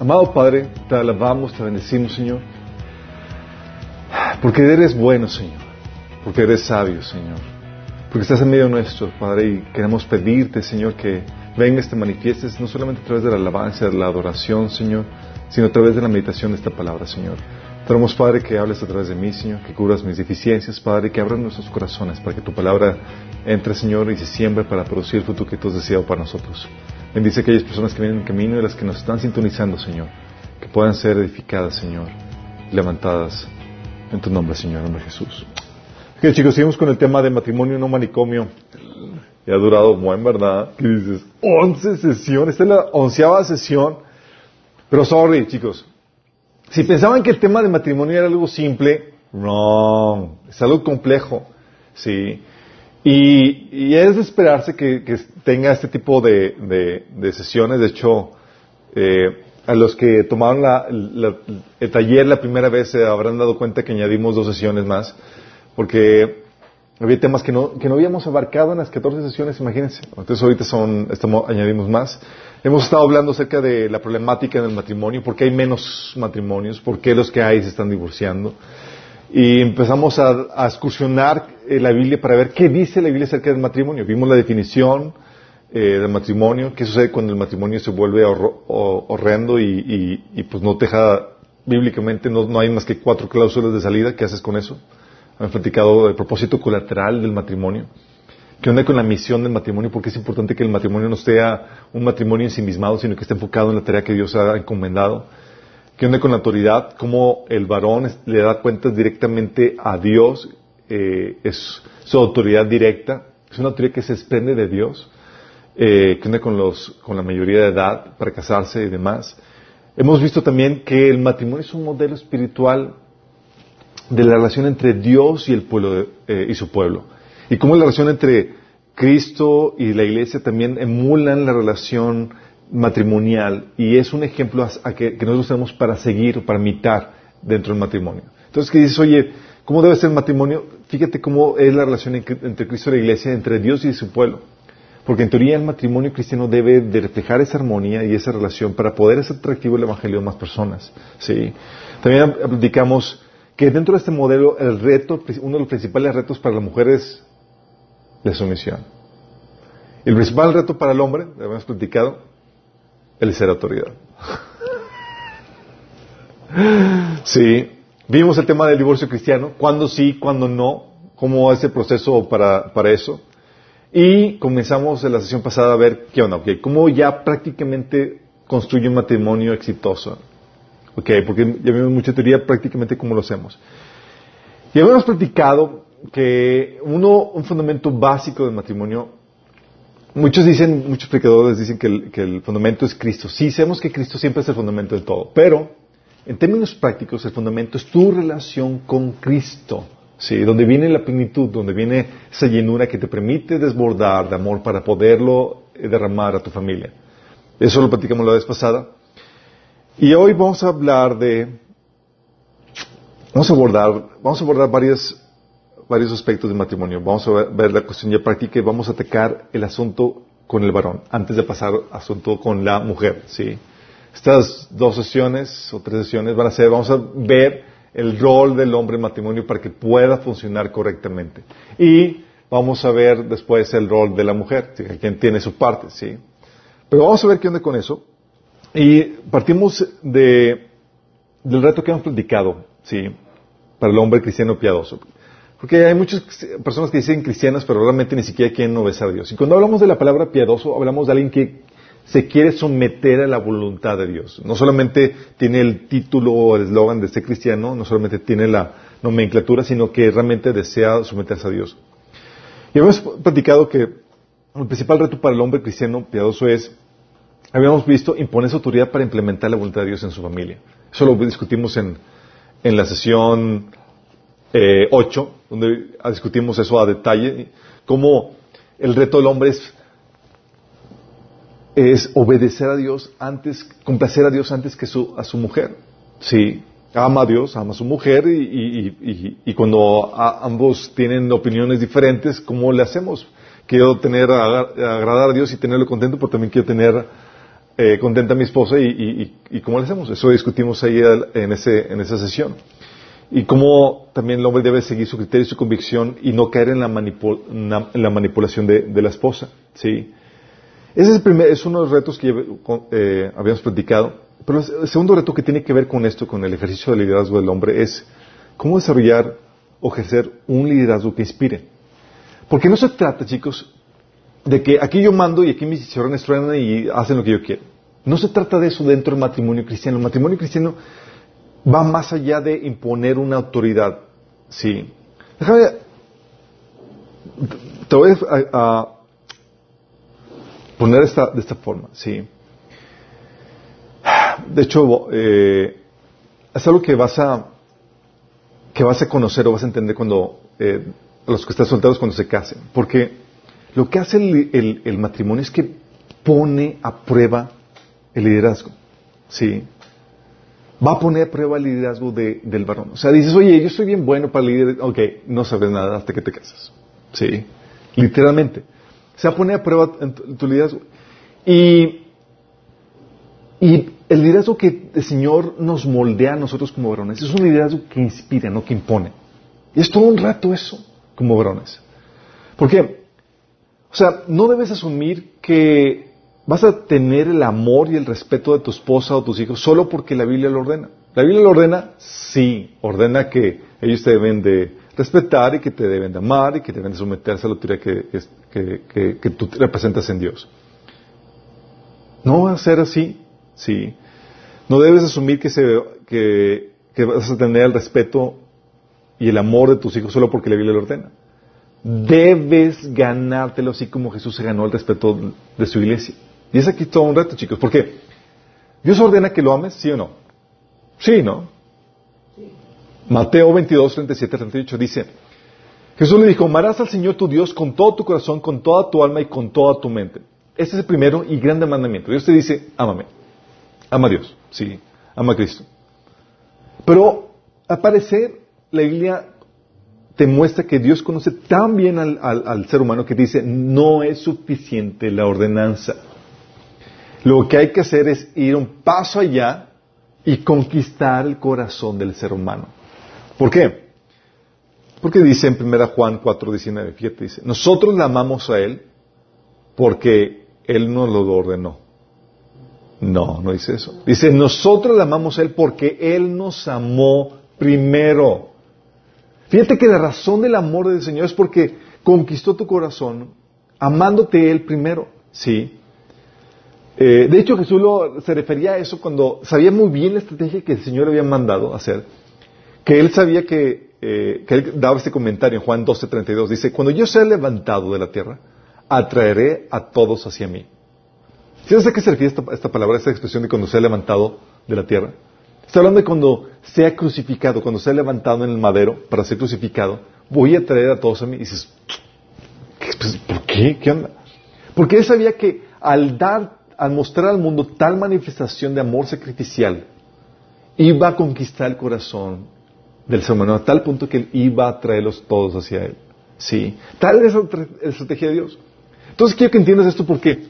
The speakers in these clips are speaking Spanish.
Amado Padre, te alabamos, te bendecimos, Señor, porque eres bueno, Señor, porque eres sabio, Señor, porque estás en medio nuestro, Padre, y queremos pedirte, Señor, que vengas, te manifiestes, no solamente a través de la alabanza, de la adoración, Señor, sino a través de la meditación de esta palabra, Señor. Tenemos, Padre, que hables a través de mí, Señor, que curas mis deficiencias, Padre, que abran nuestros corazones para que tu palabra entre, Señor, y se siembre para producir el fruto que tú has deseado para nosotros. Bendice a aquellas personas que vienen en camino y las que nos están sintonizando, Señor. Que puedan ser edificadas, Señor, y levantadas en tu nombre, Señor, en nombre de Jesús. Ok, chicos, seguimos con el tema de matrimonio no manicomio. Ya ha durado buen, ¿verdad? ¿Qué dices? Once sesiones. Esta es la onceava sesión. Pero sorry, chicos. Si pensaban que el tema de matrimonio era algo simple, wrong. Es algo complejo. Sí. Y, es de esperarse que, tenga este tipo de, sesiones. De hecho, eh, a los que tomaron el taller la primera vez se habrán dado cuenta que añadimos dos sesiones más, porque había temas que no, que no habíamos abarcado en las 14 sesiones, imagínense. Entonces ahorita son, estamos, añadimos más. Hemos estado hablando acerca de la problemática del matrimonio, por qué hay menos matrimonios, por qué los que hay se están divorciando. Y empezamos a, excursionar eh, la Biblia para ver qué dice la Biblia acerca del matrimonio. Vimos la definición eh, del matrimonio, qué sucede cuando el matrimonio se vuelve horrendo y, pues no deja, bíblicamente no, no hay más que cuatro cláusulas de salida, ¿qué haces con eso? Han platicado del propósito colateral del matrimonio. ¿Qué onda con la misión del matrimonio? Porque es importante que el matrimonio no sea un matrimonio ensimismado, sino que esté enfocado en la tarea que Dios ha encomendado. ¿Qué onda con la autoridad? ¿Cómo el varón le da cuentas directamente a Dios? Eh, es su autoridad directa. Es una autoridad que se desprende de Dios. Eh, ¿Qué con, los, con la mayoría de edad para casarse y demás? Hemos visto también que el matrimonio es un modelo espiritual de la relación entre Dios y el pueblo eh, y su pueblo. Y cómo la relación entre Cristo y la iglesia también emulan la relación matrimonial y es un ejemplo a, que, nosotros tenemos para seguir para imitar dentro del matrimonio. Entonces, que dices, oye, ¿cómo debe ser el matrimonio? Fíjate cómo es la relación entre Cristo y la iglesia, entre Dios y su pueblo. Porque en teoría el matrimonio cristiano debe de reflejar esa armonía y esa relación para poder hacer atractivo el evangelio a más personas. ¿sí? También platicamos que dentro de este modelo el reto, uno de los principales retos para la mujer es la sumisión. El principal reto para el hombre, lo hemos platicado, el ser autoridad. sí, vimos el tema del divorcio cristiano, cuándo sí, cuándo no, cómo es el proceso para, para eso. Y comenzamos en la sesión pasada a ver qué onda, okay, cómo ya prácticamente construye un matrimonio exitoso. Ok, porque ya vimos mucha teoría prácticamente cómo lo hacemos. Y habíamos platicado que uno, un fundamento básico del matrimonio, muchos dicen, muchos predicadores dicen que el, que el fundamento es Cristo. Sí, sabemos que Cristo siempre es el fundamento de todo, pero en términos prácticos el fundamento es tu relación con Cristo. Sí, donde viene la plenitud, donde viene esa llenura que te permite desbordar de amor para poderlo derramar a tu familia. Eso lo platicamos la vez pasada. Y hoy vamos a hablar de, vamos a abordar, vamos a abordar varios, varios aspectos del matrimonio. Vamos a ver, la cuestión ya práctica y vamos a atacar el asunto con el varón, antes de pasar al asunto con la mujer, ¿sí? Estas dos sesiones o tres sesiones van a ser, vamos a ver el rol del hombre en matrimonio para que pueda funcionar correctamente. Y vamos a ver después el rol de la mujer, quien tiene su parte, ¿sí? Pero vamos a ver qué onda con eso. Y partimos de, del reto que hemos platicado, ¿sí? Para el hombre cristiano piadoso. Porque hay muchas personas que dicen cristianas, pero realmente ni siquiera quieren obedecer a Dios. Y cuando hablamos de la palabra piadoso, hablamos de alguien que se quiere someter a la voluntad de Dios. No solamente tiene el título o el eslogan de ser cristiano, no solamente tiene la nomenclatura, sino que realmente desea someterse a Dios. Y hemos platicado que el principal reto para el hombre cristiano piadoso es habíamos visto imponer su autoridad para implementar la voluntad de Dios en su familia. Eso lo discutimos en, en la sesión eh, 8, donde discutimos eso a detalle, cómo el reto del hombre es, es obedecer a Dios antes, complacer a Dios antes que su, a su mujer. Sí, ama a Dios, ama a su mujer y, y, y, y cuando ambos tienen opiniones diferentes, ¿cómo le hacemos? quiero tener, agradar a Dios y tenerlo contento, pero también quiero tener eh, contenta a mi esposa y, cómo le hacemos. Eso discutimos ahí en, ese, esa sesión. Y cómo también el hombre debe seguir su criterio y su convicción y no caer en la, en la manipulación de, la esposa. ¿sí? Ese es, el primer, es uno de los retos que eh, habíamos platicado. Pero el segundo reto que tiene que ver con esto, con el ejercicio de liderazgo del hombre, es cómo desarrollar o ejercer un liderazgo que inspire. Porque no se trata, chicos, de que aquí yo mando y aquí mis chicharrones truenan y hacen lo que yo quiero. No se trata de eso dentro del matrimonio cristiano. El matrimonio cristiano va más allá de imponer una autoridad. Sí. Déjame. Te voy a, poner esta, de esta forma. Sí. De hecho, eh, es algo que vas a que vas a conocer o vas a entender cuando eh, los que están solteros cuando se casen. Porque lo que hace el, matrimonio es que pone a prueba el liderazgo. ¿Sí? Va a poner a prueba el liderazgo del varón. O sea, dices, oye, yo soy bien bueno para liderar. Ok, no sabes nada hasta que te casas. ¿Sí? Literalmente. Se va a poner a prueba tu liderazgo. Y, y el liderazgo que el Señor nos moldea a nosotros como varones es un liderazgo que inspira, no que impone. Y es todo un rato eso como varones. ¿Por qué? O sea, no debes asumir que vas a tener el amor y el respeto de tu esposa o tus hijos solo porque la Biblia lo ordena. La Biblia lo ordena, sí, ordena que ellos te deben de respetar y que te deben de amar y que deben de someterse a la autoridad que, que, tú representas en Dios. No va a ser así, sí. No debes asumir que, se, que, que vas a tener el respeto y el amor de tus hijos solo porque la Biblia lo ordena. Debes ganártelo así como Jesús se ganó el respeto de su iglesia. Y es aquí todo un reto, chicos, porque Dios ordena que lo ames, ¿sí o no? Sí, ¿no? Mateo 22, 37, 38 dice, Jesús le dijo, amarás al Señor tu Dios con todo tu corazón, con toda tu alma y con toda tu mente. Este es el primero y grande mandamiento. Dios te dice, ámame. Ama a Dios, sí, ama a Cristo. Pero, al parecer, la Biblia te muestra que Dios conoce tan bien al, ser humano que dice, no es suficiente la ordenanza. Lo que hay que hacer es ir un paso allá y conquistar el corazón del ser humano. ¿Por qué? Porque dice en 1 Juan 4, 19, fíjate, dice, nosotros le amamos a Él porque Él nos lo ordenó. No, no dice eso. Dice, nosotros le amamos a Él porque Él nos amó primero. Fíjate que la razón del amor del Señor es porque conquistó tu corazón amándote Él primero. Sí. Eh, de hecho, Jesús se refería a eso cuando sabía muy bien la estrategia que el Señor le había mandado hacer. Que Él sabía que, eh, que Él daba este comentario en Juan 12:32. Dice, cuando yo sea levantado de la tierra, atraeré a todos hacia mí. ¿Sabes a qué se refiere esta, palabra, esta expresión de cuando sea levantado de la tierra? Está hablando de cuando sea crucificado, cuando sea levantado en el madero para ser crucificado, voy a traer a todos a mí. Dices, pues, ¿por qué? ¿Qué onda? Porque él sabía que al dar, al mostrar al mundo tal manifestación de amor sacrificial, iba a conquistar el corazón del ser humano a tal punto que él iba a traerlos todos hacia él. Sí. Tal es la estrategia de Dios. Entonces quiero que entiendas esto porque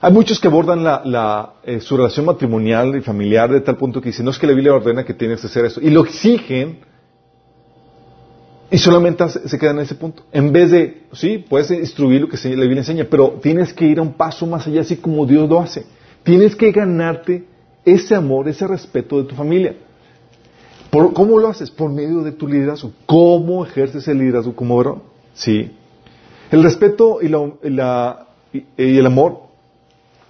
hay muchos que abordan la, eh, su relación matrimonial y familiar de tal punto que dicen, no es que la Biblia ordena que tienes que hacer eso. Y lo exigen y solamente se quedan en ese punto. En vez de, sí, puedes instruir lo que la Biblia enseña, pero tienes que ir a un paso más allá, así como Dios lo hace. Tienes que ganarte ese amor, ese respeto de tu familia. ¿Cómo lo haces? Por medio de tu liderazgo. ¿Cómo ejerces el liderazgo como varón? Sí. El respeto y, la, y el amor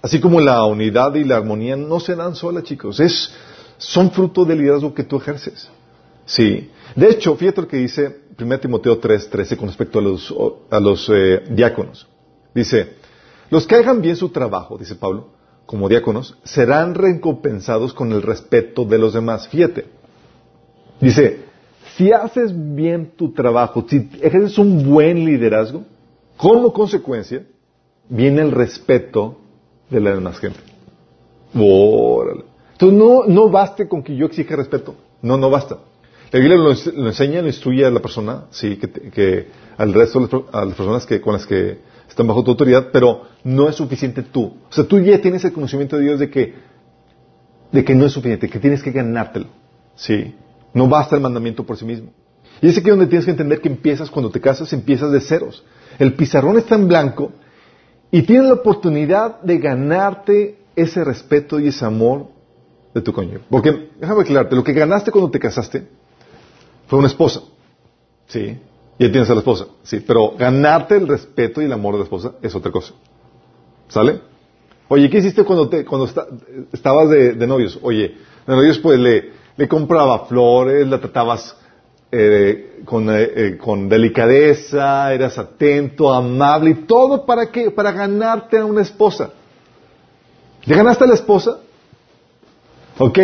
Así como la unidad y la armonía no se dan solas, chicos. Es, son fruto del liderazgo que tú ejerces. Sí. De hecho, fíjate lo que dice 1 Timoteo 3:13 con respecto a los, a los eh, diáconos. Dice, los que hagan bien su trabajo, dice Pablo, como diáconos, serán recompensados con el respeto de los demás. Fíjate. Dice, si haces bien tu trabajo, si ejerces un buen liderazgo, como consecuencia, viene el respeto de la demás gente. Órale. Entonces no, no baste con que yo exija respeto. No, no basta. La Biblia lo, enseña, lo instruye a la persona, sí, que, que al resto a las personas que, con las que están bajo tu autoridad, pero no es suficiente tú. O sea, tú ya tienes el conocimiento de Dios de que, de que no es suficiente, que tienes que ganártelo. Sí. No basta el mandamiento por sí mismo. Y es aquí donde tienes que entender que empiezas, cuando te casas, empiezas de ceros. El pizarrón está en blanco y tienes la oportunidad de ganarte ese respeto y ese amor de tu cónyuge. Porque, déjame aclararte, lo que ganaste cuando te casaste fue una esposa. Sí. Y tienes a la esposa. Sí. Pero ganarte el respeto y el amor de la esposa es otra cosa. ¿Sale? Oye, ¿qué hiciste cuando, te, cuando estabas de, novios? Oye, de novios pues le, le compraba flores, la tratabas eh, con, eh, eh, con, delicadeza, eras atento, amable y todo para qué? Para ganarte a una esposa. ¿Ya ganaste a la esposa? Ok,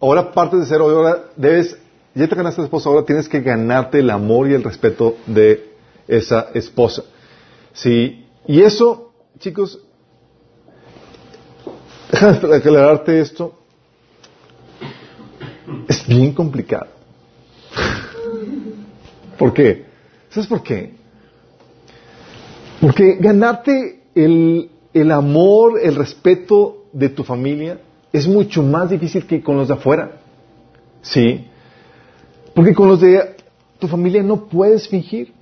ahora partes de cero, ahora debes, ya te ganaste la esposa, ahora tienes que ganarte el amor y el respeto de esa esposa. Sí, y eso, chicos, déjame aclararte esto, es bien complicado. ¿Por qué? ¿Sabes por qué? Porque ganarte el, el amor, el respeto de tu familia es mucho más difícil que con los de afuera. ¿Sí? Porque con los de tu familia no puedes fingir.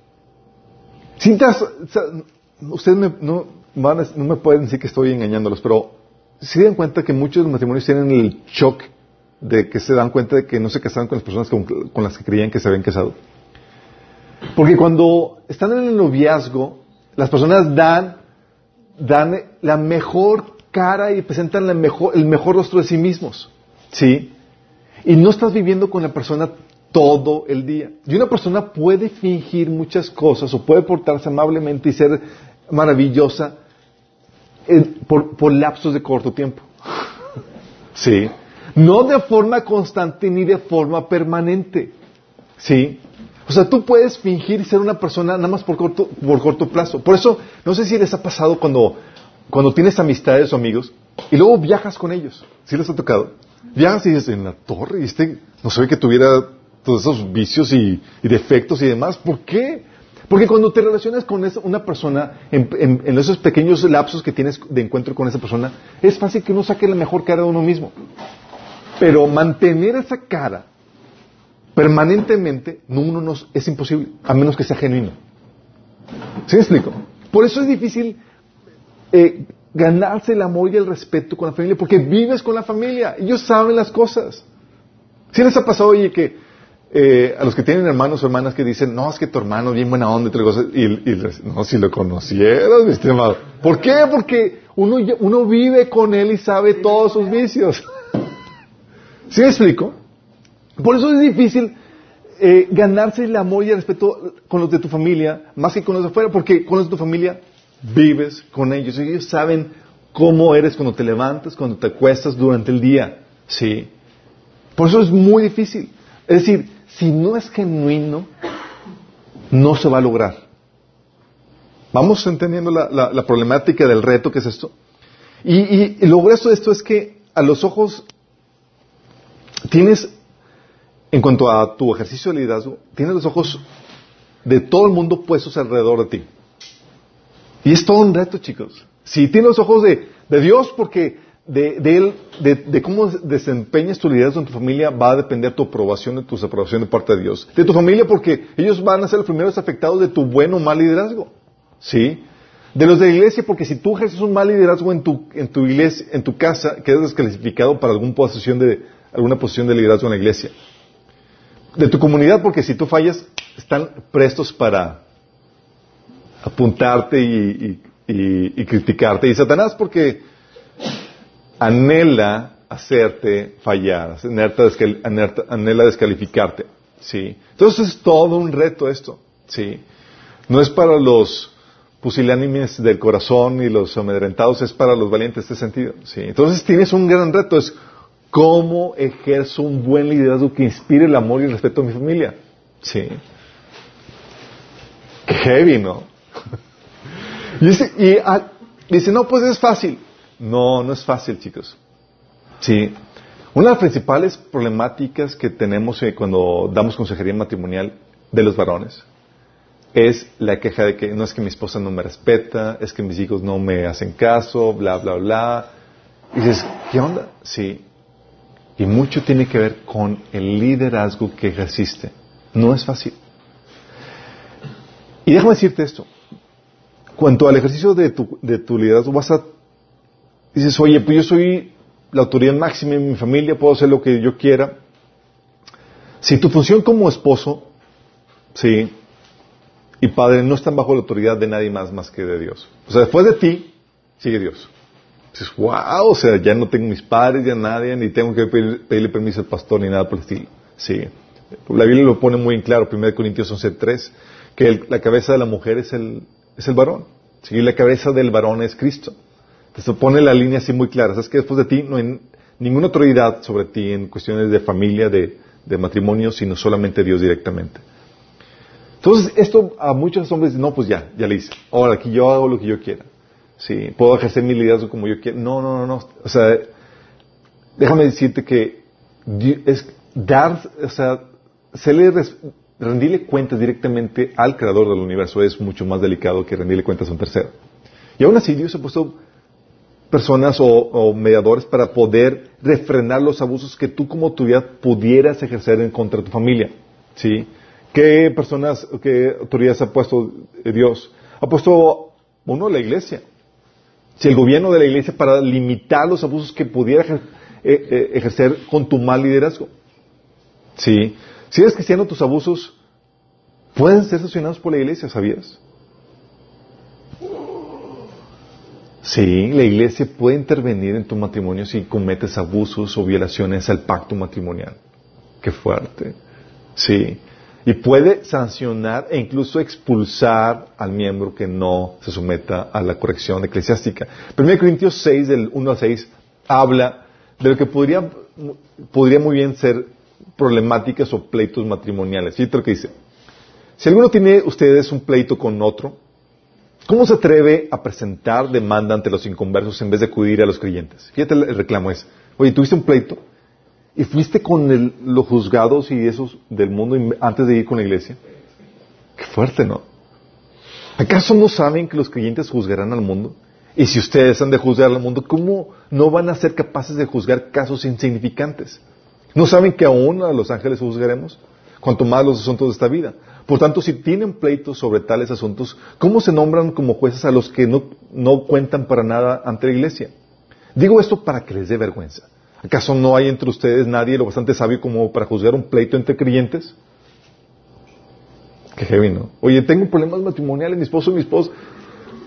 ustedes no, me pueden decir que estoy engañándolos, pero se dan cuenta que muchos matrimonios tienen el shock de que se dan cuenta de que no se casaron con las personas con las que creían que se habían casado. Porque cuando están en el noviazgo, las personas dan, dan la mejor cara y presentan el mejor rostro de sí mismos. ¿Sí? Y no estás viviendo con la persona todo el día. Y una persona puede fingir muchas cosas o puede portarse amablemente y ser maravillosa por, lapsos de corto tiempo. ¿Sí? No de forma constante ni de forma permanente. ¿Sí? O sea, tú puedes fingir ser una persona nada más por corto, por corto plazo. Por eso, no sé si les ha pasado cuando, cuando tienes amistades o amigos y luego viajas con ellos. ¿Sí les ha tocado? Viajas y dices, en la torre, y este no ve que tuviera todos esos vicios y, defectos y demás. ¿Por qué? Porque cuando te relacionas con una persona, en, esos pequeños lapsos que tienes de encuentro con esa persona, es fácil que uno saque la mejor cara de uno mismo. Pero mantener esa cara permanentemente, no, uno no, es imposible, a menos que sea genuino. ¿Sí me explico? Por eso es difícil eh, ganarse el amor y el respeto con la familia, porque vives con la familia, ellos saben las cosas. ¿Sí les ha pasado, oye, que eh, a los que tienen hermanos o hermanas que dicen, no, es que tu hermano es bien buena onda y, y, no, si lo conocieras, mi estimado. ¿Por qué? Porque uno, uno vive con él y sabe todos sus vicios. ¿Sí me explico? Por eso es difícil eh, ganarse el amor y el respeto con los de tu familia, más que con los de afuera, porque con los de tu familia vives con ellos. Ellos saben cómo eres cuando te levantas, cuando te acuestas durante el día. ¿Sí? Por eso es muy difícil. Es decir, si no es genuino, no se va a lograr. Vamos entendiendo la, problemática del reto que es esto. Y lo grueso de esto es que a los ojos tienes en cuanto a tu ejercicio de liderazgo, tienes los ojos de todo el mundo puestos alrededor de ti. Y es todo un reto, chicos. Si tienes los ojos de, Dios, porque de, él, de, cómo desempeñas tu liderazgo en tu familia, va a depender tu aprobación y tu desaprobación de parte de Dios. De tu familia, porque ellos van a ser los primeros afectados de tu buen o mal liderazgo. ¿Sí? De los de la iglesia, porque si tú ejerces un mal liderazgo en tu, en tu iglesia, en tu casa, quedas descalificado para alguna posición de, alguna posición de liderazgo en la iglesia de tu comunidad, porque si tú fallas, están prestos para apuntarte y, criticarte. Y Satanás, porque anhela hacerte fallar, anhela, descalificarte. ¿sí? Entonces es todo un reto esto. ¿sí? No es para los pusilánimes del corazón y los amedrentados, es para los valientes este sentido. ¿sí? Entonces tienes un gran reto. Es ¿Cómo ejerzo un buen liderazgo que inspire el amor y el respeto a mi familia? Sí. Qué heavy, ¿no? y, ah, dice, no, pues es fácil. No, no es fácil, chicos. Sí. Una de las principales problemáticas que tenemos eh, cuando damos consejería matrimonial de los varones es la queja de que no es que mi esposa no me respeta, es que mis hijos no me hacen caso, bla, bla, bla. Y dices, ¿qué onda? Sí. Y mucho tiene que ver con el liderazgo que ejerciste. No es fácil. Y déjame decirte esto. Cuanto al ejercicio de tu, de tu liderazgo, vas a... Dices, oye, pues yo soy la autoridad máxima en mi familia, puedo hacer lo que yo quiera. Si tu función como esposo, sí, y padre no están bajo la autoridad de nadie más más que de Dios. O sea, después de ti, sigue Dios. Dices, wow, o sea, ya no tengo mis padres, ya nadie, ni tengo que pedirle permiso al pastor ni nada por el estilo. Sí. La Biblia lo pone muy en claro, 1 Corintios 11.3, que la cabeza de la mujer es el, es el varón. Sí, la cabeza del varón es Cristo. Entonces pone la línea así muy clara. Sabes que después de ti no hay ninguna autoridad sobre ti en cuestiones de familia, de, de matrimonio, sino solamente Dios directamente. Entonces, esto a muchos hombres dicen, no, pues ya, ya le hice. Ahora, aquí yo hago lo que yo quiera. Sí, puedo ejercer mi liderazgo como yo quiera. No, no, no, no. O sea, déjame decirte que dar, o sea, rendirle cuentas directamente al creador del universo es mucho más delicado que rendirle cuentas a un tercero. Y aún así Dios ha puesto personas o, mediadores para poder refrenar los abusos que tú como autoridad pudieras ejercer en contra de tu familia. ¿Sí? ¿Qué personas, qué autoridades ha puesto Dios? Ha puesto uno la iglesia. Si el gobierno de la iglesia para limitar los abusos que pudiera eh, eh, ejercer con tu mal liderazgo. Sí. Si eres cristiano, tus abusos pueden ser sancionados por la iglesia, ¿sabías? Sí, la iglesia puede intervenir en tu matrimonio si cometes abusos o violaciones al pacto matrimonial. Qué fuerte. Sí y puede sancionar e incluso expulsar al miembro que no se someta a la corrección eclesiástica. 1 Corintios 6, del 1 al 6, habla de lo que podría, podría muy bien ser problemáticas o pleitos matrimoniales. Fíjate lo que dice. Si alguno tiene ustedes un pleito con otro, ¿cómo se atreve a presentar demanda ante los inconversos en vez de acudir a los creyentes? Fíjate el reclamo es, oye, ¿tuviste un pleito? ¿Y fuiste con los juzgados y esos del mundo antes de ir con la iglesia? Qué fuerte, ¿no? ¿Acaso no saben que los creyentes juzgarán al mundo? Y si ustedes han de juzgar al mundo, ¿cómo no van a ser capaces de juzgar casos insignificantes? ¿No saben que aún a los ángeles juzgaremos? Cuanto más los asuntos de esta vida. Por tanto, si tienen pleitos sobre tales asuntos, ¿cómo se nombran como jueces a los que no, no cuentan para nada ante la iglesia? Digo esto para que les dé vergüenza. ¿Acaso no hay entre ustedes nadie lo bastante sabio como para juzgar un pleito entre creyentes? Qué heavy, ¿no? Oye, tengo problemas matrimoniales, mi esposo y mi esposo.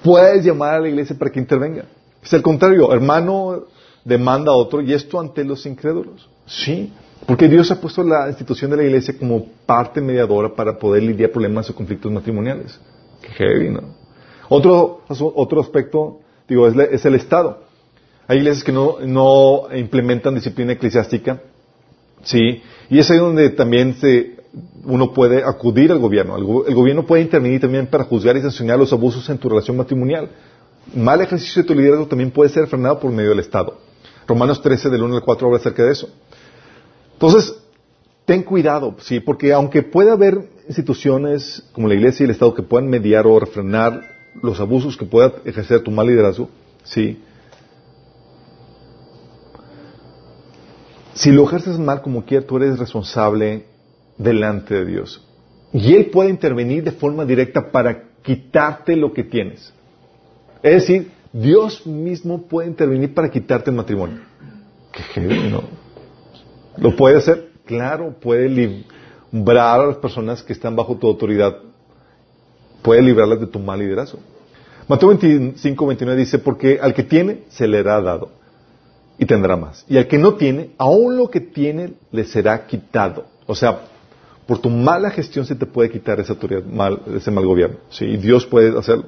Puedes llamar a la iglesia para que intervenga. Es al contrario, hermano demanda a otro y esto ante los incrédulos. Sí, porque Dios ha puesto la institución de la iglesia como parte mediadora para poder lidiar problemas o conflictos matrimoniales. Qué heavy, ¿no? Otro, otro aspecto, digo, es el Estado. Hay iglesias que no, no implementan disciplina eclesiástica, ¿sí? Y es ahí donde también se, uno puede acudir al gobierno. El, gobierno puede intervenir también para juzgar y sancionar los abusos en tu relación matrimonial. Mal ejercicio de tu liderazgo también puede ser frenado por medio del Estado. Romanos 13, del 1 al 4, habla acerca de eso. Entonces, ten cuidado, sí, porque aunque pueda haber instituciones como la Iglesia y el Estado que puedan mediar o refrenar los abusos que pueda ejercer tu mal liderazgo, sí, Si lo ejerces mal como quiera, tú eres responsable delante de Dios. Y Él puede intervenir de forma directa para quitarte lo que tienes. Es decir, Dios mismo puede intervenir para quitarte el matrimonio. Qué heavy, ¿no? ¿Lo puede hacer? Claro, puede librar a las personas que están bajo tu autoridad. Puede librarlas de tu mal liderazgo. Mateo 25, 29 dice, porque al que tiene, se le hará dado y tendrá más. Y al que no tiene, aún lo que tiene le será quitado. O sea, por tu mala gestión se te puede quitar esa autoridad, mal, ese mal gobierno. ¿sí? Y Dios puede hacerlo.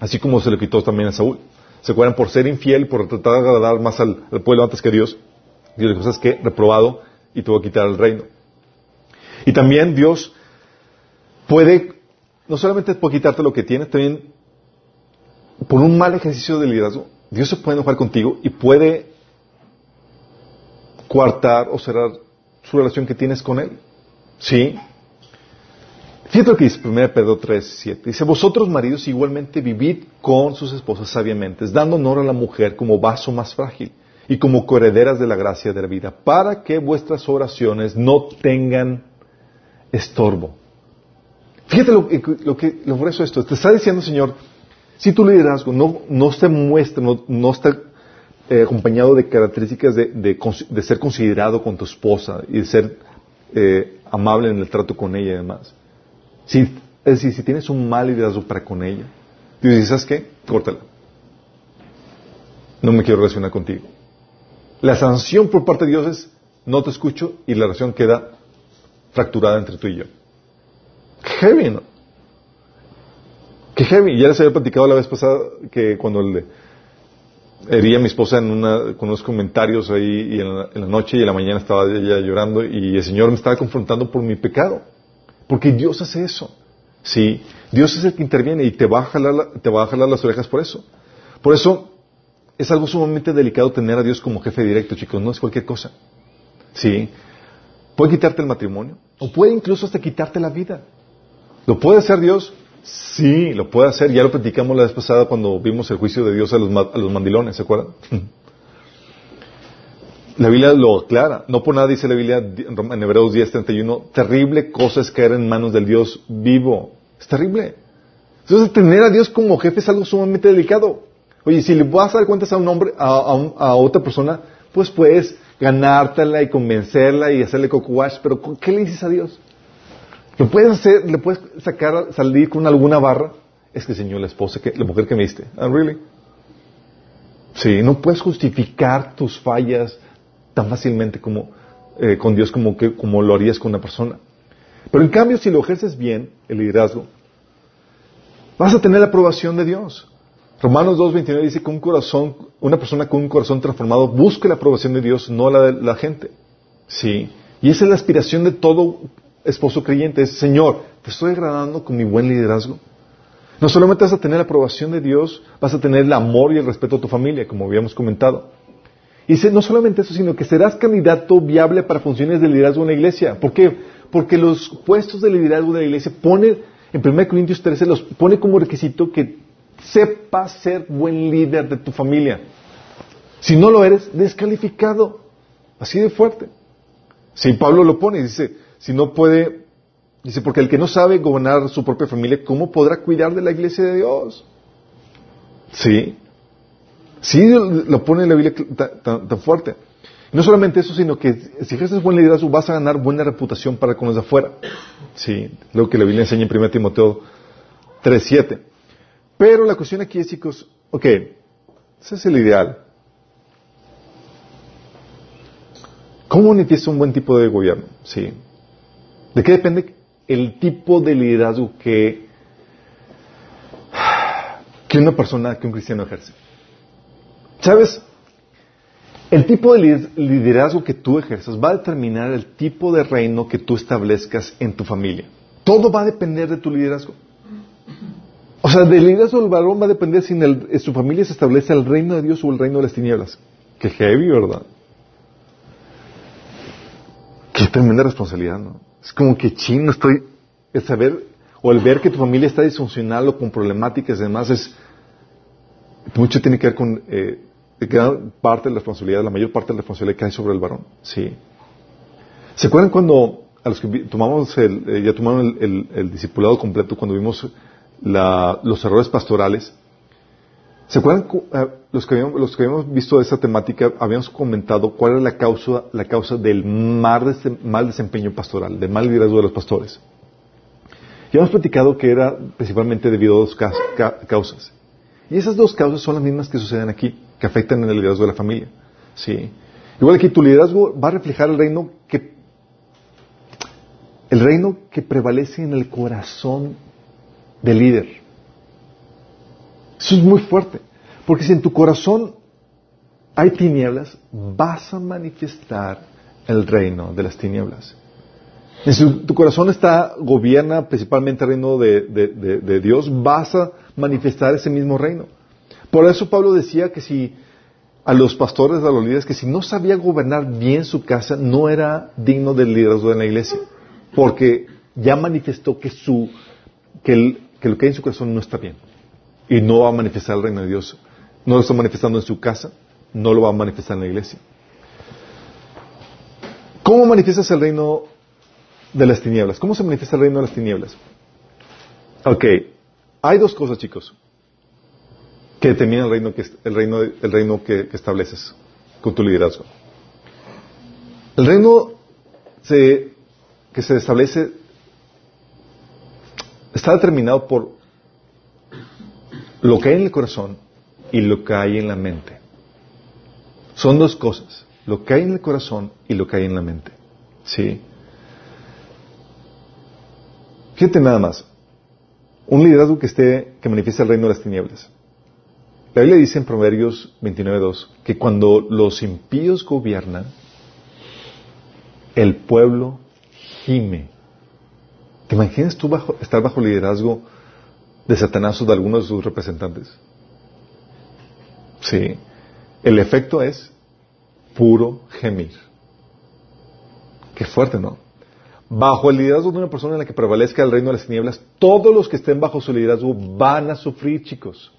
Así como se le quitó también a Saúl. ¿Se acuerdan? Por ser infiel, por tratar de agradar más al, pueblo antes que Dios, Dios dijo, ¿sabes qué? Reprobado y tuvo que quitar el reino. Y también Dios puede, no solamente puede quitarte lo que tienes, también por un mal ejercicio de liderazgo, Dios se puede enojar contigo y puede coartar o cerrar su relación que tienes con Él. ¿Sí? Fíjate lo que dice 1 Pedro 3, 7. Dice, vosotros maridos igualmente vivid con sus esposas sabiamente, dando honor a la mujer como vaso más frágil y como coherederas de la gracia de la vida, para que vuestras oraciones no tengan estorbo. Fíjate lo, lo que le ofrece esto. Te está diciendo, Señor, si tu liderazgo no, se muestra, no, está eh, acompañado de características de, de, ser considerado con tu esposa y de ser eh, amable en el trato con ella y demás. Si, es decir, si tienes un mal liderazgo para con ella, Dios dice, ¿sabes qué? Córtala. No me quiero relacionar contigo. La sanción por parte de Dios es, no te escucho y la relación queda fracturada entre tú y yo. Heavy, ¿no? Qué heavy. Ya les había platicado la vez pasada que cuando le hería a mi esposa una, con unos comentarios ahí y en, la, noche y en la mañana estaba ella llorando y el Señor me estaba confrontando por mi pecado. Porque Dios hace eso. Sí, Dios es el que interviene y te va a jalar, te va a jalar las orejas por eso. Por eso es algo sumamente delicado tener a Dios como jefe directo, chicos, no es cualquier cosa. Sí. Puede quitarte el matrimonio o puede incluso hasta quitarte la vida. ¿Lo puede hacer Dios? Sí, lo puede hacer. Ya lo platicamos la vez pasada cuando vimos el juicio de Dios a los, a los mandilones, ¿se acuerdan? La Biblia lo aclara. No por nada dice la Biblia en Hebreos 10:31, terrible cosa es caer en manos del Dios vivo. Es terrible. Entonces tener a Dios como jefe es algo sumamente delicado. Oye, si le vas a dar cuentas a un hombre, a, otra persona, pues puedes ganártela y convencerla y hacerle cocuash, pero ¿qué le dices a Dios? ¿Lo puedes hacer, le puedes sacar, salir con alguna barra? Es que Señor, la esposa, que, la mujer que me diste. Ah, really? Sí, no puedes justificar tus fallas tan fácilmente como eh, con Dios como, que, como lo harías con una persona. Pero en cambio, si lo ejerces bien, el liderazgo, vas a tener la aprobación de Dios. Romanos 2.29 dice que un corazón, una persona con un corazón transformado busca la aprobación de Dios, no la de la gente. Sí. Y esa es la aspiración de todo esposo creyente. Es, Señor, te estoy agradando con mi buen liderazgo. No solamente vas a tener la aprobación de Dios, vas a tener el amor y el respeto a tu familia, como habíamos comentado. Y no solamente eso, sino que serás candidato viable para funciones de liderazgo en la iglesia. ¿Por qué? Porque los puestos de liderazgo de la iglesia pone, en 1 Corintios 13, los pone como requisito que sepas ser buen líder de tu familia. Si no lo eres, descalificado. Así de fuerte. Si Pablo lo pone, dice, si no puede, dice, porque el que no sabe gobernar su propia familia, ¿cómo podrá cuidar de la iglesia de Dios? Sí. Sí lo pone en la Biblia tan, fuerte. no solamente eso, sino que si ejerces buen liderazgo vas a ganar buena reputación para con los de afuera. Sí, lo que la Biblia enseña en 1 Timoteo 3.7. Pero la cuestión aquí es, chicos, ok, ese es el ideal. ¿Cómo manifiesta un buen tipo de gobierno? Sí. ¿De qué depende el tipo de liderazgo que, que una persona, que un cristiano ejerce? ¿Sabes? El tipo de liderazgo que tú ejerzas va a determinar el tipo de reino que tú establezcas en tu familia. Todo va a depender de tu liderazgo. O sea, del liderazgo del varón va a depender si en, su familia se establece el reino de Dios o el reino de las tinieblas. Qué heavy, ¿verdad? Qué tremenda responsabilidad, ¿no? Es como que chino estoy, el saber, o el ver que tu familia está disfuncional o con problemáticas y demás, es, mucho tiene que ver con eh, parte de la responsabilidad, la mayor parte de la responsabilidad que hay sobre el varón. Sí. ¿Se acuerdan cuando a los que tomamos el, eh, ya tomaron el, discipulado completo, cuando vimos los errores pastorales? ¿Se acuerdan eh, los, que habíamos, los que habíamos visto esa temática? Habíamos comentado cuál era la causa, la causa del mal, desempeño pastoral, del mal liderazgo de los pastores. Y hemos platicado que era principalmente debido a dos causas. Y esas dos causas son las mismas que suceden aquí, que afectan en el liderazgo de la familia. Igual que tu liderazgo va a reflejar el reino que el reino que prevalece en el corazón del líder. Eso es muy fuerte, porque si en tu corazón hay tinieblas, vas a manifestar el reino de las tinieblas. Si tu corazón está, gobierna principalmente el reino de, Dios, vas a manifestar ese mismo reino. Por eso Pablo decía que si a los pastores, a los líderes, que si no sabía gobernar bien su casa, no era digno del liderazgo de la iglesia. Porque ya manifestó que, su, que, que lo que hay en su corazón no está bien. Y no va a manifestar el reino de Dios. No lo está manifestando en su casa, no lo va a manifestar en la iglesia. ¿Cómo manifiestas el reino de las tinieblas? ¿Cómo se manifiesta el reino de las tinieblas? Ok, hay dos cosas, chicos, que determinan el reino que, el reino, el reino que, estableces con tu liderazgo. El reino que se establece está determinado por lo que hay en el corazón y lo que hay en la mente. Son dos cosas lo que hay en el corazón y lo que hay en la mente. ¿Sí? Fíjate nada más. Un liderazgo que esté, que manifiesta el reino de las tinieblas. La Biblia dice en Proverbios 29.2 que cuando los impíos gobiernan, el pueblo gime. ¿Te imaginas tú bajo, estar bajo el liderazgo de Satanás o de algunos de sus representantes? Sí. El efecto es puro gemir. Qué fuerte, ¿no? Bajo el liderazgo de una persona en la que prevalezca el reino de las tinieblas, todos los que estén bajo su liderazgo van a sufrir, chicos.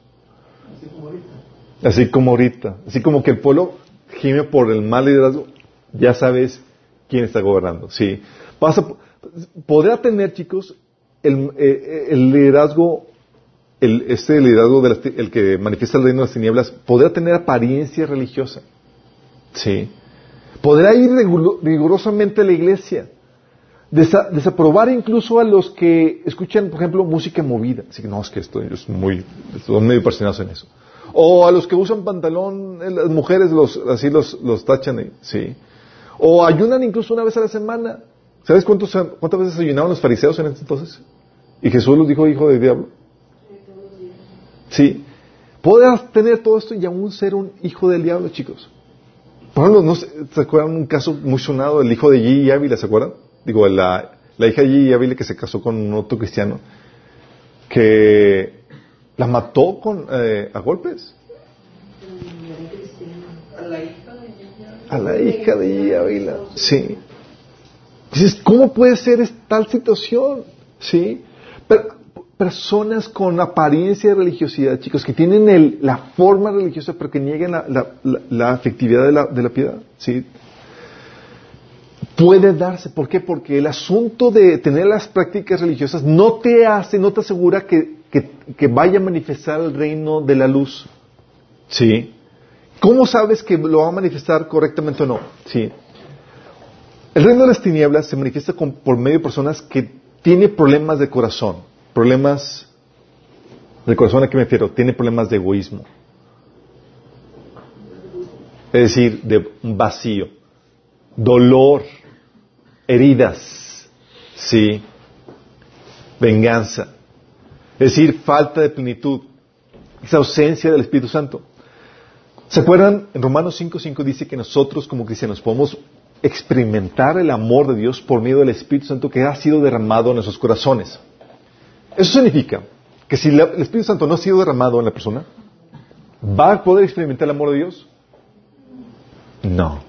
Así como ahorita. Así como ahorita. Así como que el pueblo gime por el mal liderazgo, ya sabes quién está gobernando. Sí. Podrá tener, chicos, el, eh, liderazgo, el, este liderazgo el que manifiesta el reino de las tinieblas, podrá tener apariencia religiosa. Sí. Podrá ir rigurosamente a la iglesia. desaprobar incluso a los que escuchan, por ejemplo, música movida. Así que no, es que estoy, es muy, estoy medio apasionados en eso. O a los que usan pantalón, eh, las mujeres los, así los, los tachan, sí. O ayunan incluso una vez a la semana. ¿Sabes cuántos, cuántas veces ayunaban los fariseos en ese entonces? Y Jesús los dijo hijo del diablo. Sí. Podrás tener todo esto y aún ser un hijo del diablo, chicos. Por ejemplo, ¿no se, acuerdan un caso muy sonado del hijo de Gigi Ávila, ¿se acuerdan? Digo, la, la hija de Gigi Ávila que se casó con un otro cristiano, que la mató con, eh, a golpes. A la hija de Gigi Ávila, sí. Dices, ¿cómo puede ser tal situación? Sí. Pero, personas con apariencia de religiosidad, chicos, que tienen la forma religiosa pero que niegan la, afectividad de la, de la, piedad. ¿sí? Puede darse. ¿Por qué? Porque el asunto de tener las prácticas religiosas no te hace, no te asegura que, que, vaya a manifestar el reino de la luz. ¿Sí? ¿Cómo sabes que lo va a manifestar correctamente o no? ¿Sí? El reino de las tinieblas se manifiesta por medio de personas que tienen problemas de corazón problemas del corazón a qué me refiero, tiene problemas de egoísmo. Es decir, de vacío, dolor, heridas, sí, venganza. Es decir, falta de plenitud, esa ausencia del Espíritu Santo. ¿Se acuerdan? En Romanos 5.5 dice que nosotros como cristianos podemos experimentar el amor de Dios por medio del Espíritu Santo que ha sido derramado en nuestros corazones. Eso significa que si el Espíritu Santo no ha sido derramado en la persona, ¿va a poder experimentar el amor de Dios? No.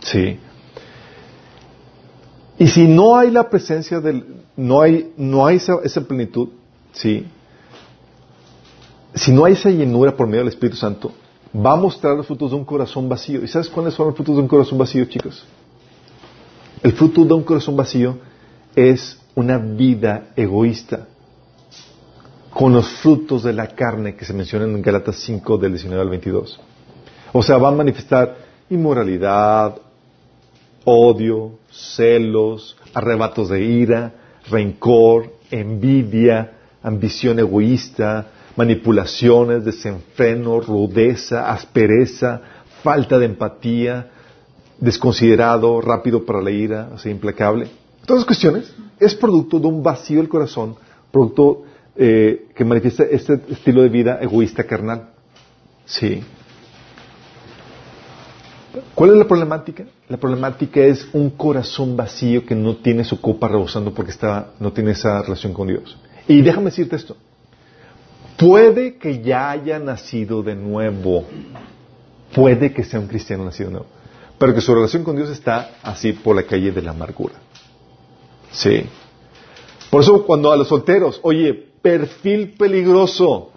Sí. Y si no hay la presencia del, no hay, no hay esa, esa, plenitud, sí. Si no hay esa llenura por medio del Espíritu Santo, va a mostrar los frutos de un corazón vacío. ¿Y sabes cuáles son los frutos de un corazón vacío, chicos? El fruto de un corazón vacío es una vida egoísta con los frutos de la carne que se mencionan en Galatas 5 del 19 al 22. O sea, va a manifestar inmoralidad, odio, celos, arrebatos de ira, rencor, envidia, ambición egoísta, manipulaciones, desenfreno, rudeza, aspereza, falta de empatía, desconsiderado, rápido para la ira, así implacable. Todas las cuestiones es producto de un vacío del corazón, producto eh, que manifiesta este estilo de vida egoísta carnal. Sí. ¿Cuál es la problemática? La problemática es un corazón vacío que no tiene su copa rebosando porque está, no tiene esa relación con Dios. Y déjame decirte esto. Puede que ya haya nacido de nuevo. puede que sea un cristiano nacido nuevo, pero que su relación con Dios está así por la calle de la amargura. Sí. Por eso cuando a los solteros, oye, perfil peligroso.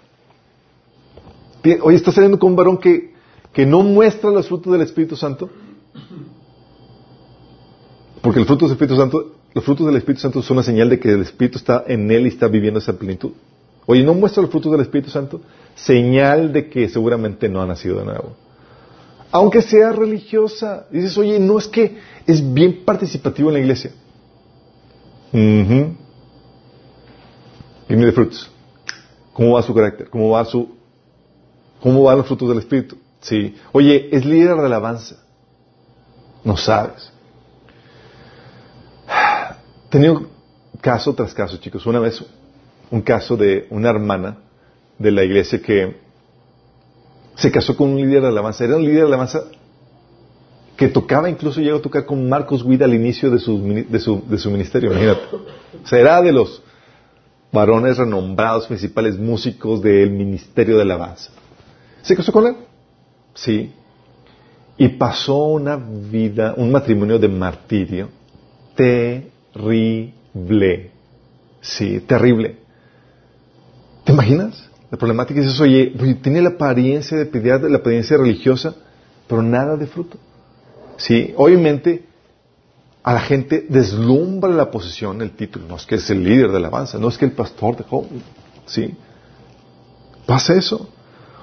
Oye, está saliendo con un varón que, que no muestra los frutos del Espíritu Santo. Porque el fruto del Espíritu Santo, los frutos del Espíritu Santo son una señal de que el Espíritu está en él y está viviendo esa plenitud. Oye, no muestra los frutos del Espíritu Santo, señal de que seguramente no ha nacido de nuevo. Aunque sea religiosa, dices, oye, no es que es bien participativo en la iglesia. Uh de frutos. ¿Cómo va su carácter? ¿Cómo va su, cómo van los frutos del Espíritu? Sí. Oye, es líder de alabanza. No sabes. Tenía caso tras caso, chicos. Una vez, un caso de una hermana de la iglesia que se casó con un líder de alabanza. Era un líder de alabanza que tocaba, incluso llegó a tocar con Marcos Guida al inicio de su, ministerio, imagínate. Era de los varones renombrados, principales músicos del ministerio de alabanza. ¿Se casó con él? Sí. Y pasó una vida, un matrimonio de martirio terrible. Sí, terrible. ¿Te imaginas? La problemática es eso, oye, tiene la apariencia de piedad, la apariencia religiosa, pero nada de fruto. Sí, obviamente a la gente deslumbra la posición, el título. No es que es el líder de alabanza, no es que el pastor de. ¿Sí? Pasa eso.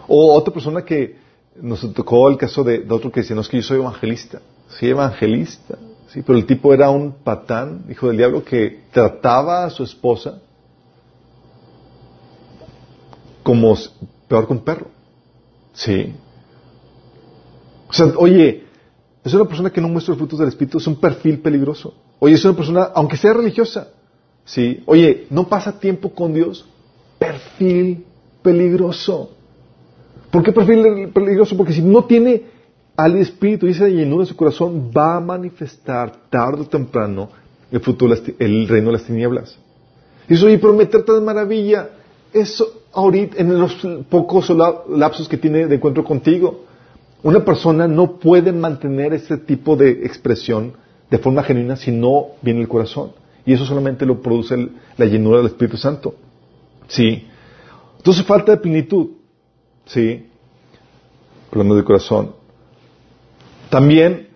O otra persona que nos tocó el caso de, otro que decía, no es que yo soy evangelista. Sí, evangelista. Sí, pero el tipo era un patán, hijo del diablo, que trataba a su esposa como peor que un perro. Sí. Oye, es una persona que no muestra los frutos del Espíritu, es un perfil peligroso. Oye, es una persona, aunque sea religiosa, ¿sí? Oye, no pasa tiempo con Dios, perfil peligroso. ¿Por qué perfil peligroso? Porque si no tiene al Espíritu y esa llenura en su corazón, va a manifestar tarde o temprano el fruto del reino de las tinieblas. Y eso, oye, prometerte de maravilla, eso ahorita, en los pocos lapsos que tiene de encuentro contigo, una persona no puede mantener ese tipo de expresión de forma genuina si no viene el corazón. Y eso solamente lo produce la llenura del Espíritu Santo. Sí. Entonces falta de plenitud. Sí. Problemas del corazón. También,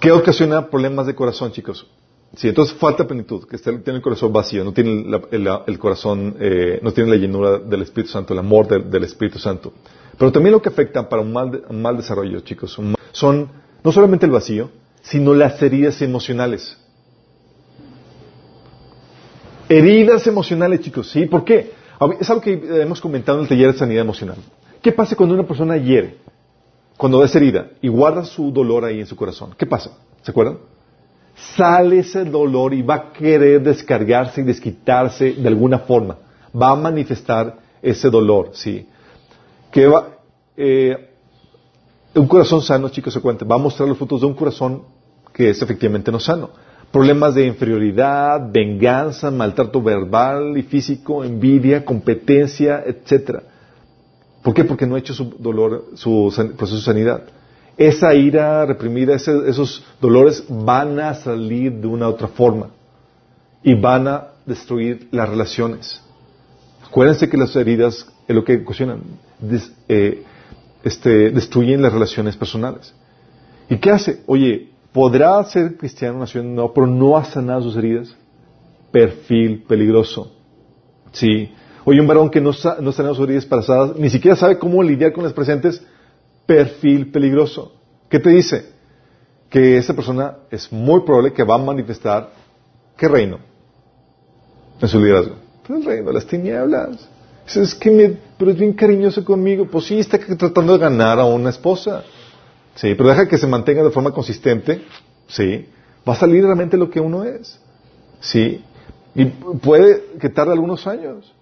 ¿qué ocasiona problemas de corazón, chicos? Sí, entonces falta plenitud, que tiene el corazón vacío, no tiene el, corazón, eh, no tiene la llenura del Espíritu Santo, el amor del Espíritu Santo. Pero también lo que afecta para un mal, desarrollo, chicos, son no solamente el vacío, sino las heridas emocionales. Heridas emocionales, chicos, ¿sí? ¿Por qué? Es algo que hemos comentado en el taller de sanidad emocional. ¿Qué pasa cuando una persona hiere? Cuando es herida y guarda su dolor ahí en su corazón. ¿Qué pasa? ¿Se acuerdan? Sale ese dolor y va a querer descargarse y desquitarse de alguna forma. Va a manifestar ese dolor, ¿sí? que va, eh, un corazón sano, chicos, se cuenta, va a mostrar los frutos de un corazón que es efectivamente no sano. Problemas de inferioridad, venganza, maltrato verbal y físico, envidia, competencia, etcétera. ¿Por qué? Porque no ha hecho su dolor, su proceso de sanidad. Esa ira reprimida, esos dolores van a salir de una otra forma y van a destruir las relaciones. Acuérdense que las heridas es lo que ocasionan eh, este, destruyen las relaciones personales. ¿Y qué hace? Oye, ¿podrá ser cristiano nación no, pero no ha sanado sus heridas? Perfil peligroso. Sí. Oye, un varón que no, no ha sanado sus heridas pasadas, ni siquiera sabe cómo lidiar con las presentes, perfil peligroso. ¿Qué te dice? Que esa persona es muy probable que va a manifestar ¿qué reino? En su liderazgo. El reino de las tinieblas. Es que me, pero es bien cariñoso conmigo. Pues sí, está tratando de ganar a una esposa. Sí, pero deja que se mantenga de forma consistente. Sí, va a salir realmente lo que uno es. Sí, y puede que tarde algunos años.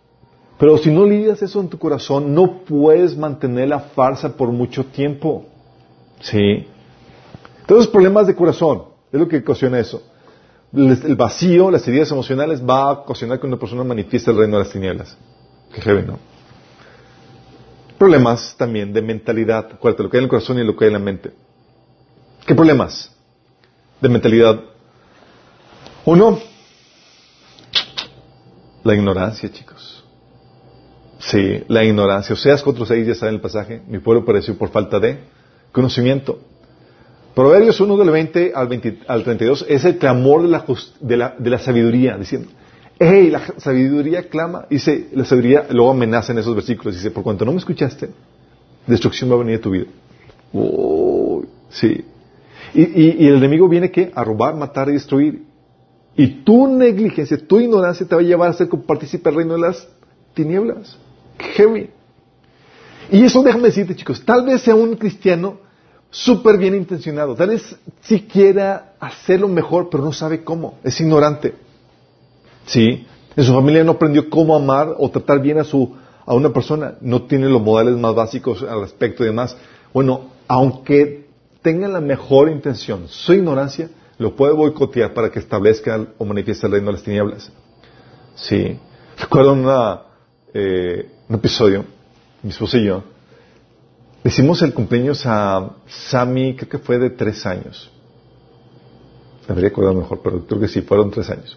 Pero si no lidias eso en tu corazón, no puedes mantener la farsa por mucho tiempo. Sí. Entonces, problemas de corazón es lo que ocasiona eso. El vacío, las heridas emocionales va a ocasionar que una persona manifieste el reino de las tinieblas. Qué heavy, ¿no? problemas también de mentalidad. Acuérdate, lo que hay en el corazón y lo que hay en la mente. ¿Qué problemas de mentalidad? Uno, la ignorancia, chicos. Sí, la ignorancia. Oseas 4.6 ya saben el pasaje. Mi pueblo pereció por falta de conocimiento. Proverbios 1 del 20 al, 20 al 32 es el clamor de la, de de sabiduría, diciendo, hey, la sabiduría clama, dice, la sabiduría luego amenaza en esos versículos, dice, por cuanto no me escuchaste, destrucción va a venir a tu vida. Oh, sí. Y, el enemigo viene que a robar, matar y destruir. Y tu negligencia, tu ignorancia te va a llevar a ser partícipe del reino de las tinieblas. Heavy. Y eso déjame decirte, chicos, tal vez sea un cristiano súper bien intencionado, tal vez si quiera hacerlo mejor, pero no sabe cómo, es ignorante. ¿Sí? En su familia no aprendió cómo amar o tratar bien a, su, a una persona, no tiene los modales más básicos al respecto y demás. Bueno, aunque tenga la mejor intención, su ignorancia lo puede boicotear para que establezca o manifieste el reino de las tinieblas. Sí. Recuerdo una, eh, un episodio, mi esposo y yo, le hicimos el cumpleaños a Sammy, creo que fue de tres años. Debería acordar mejor, pero creo que sí, fueron tres años.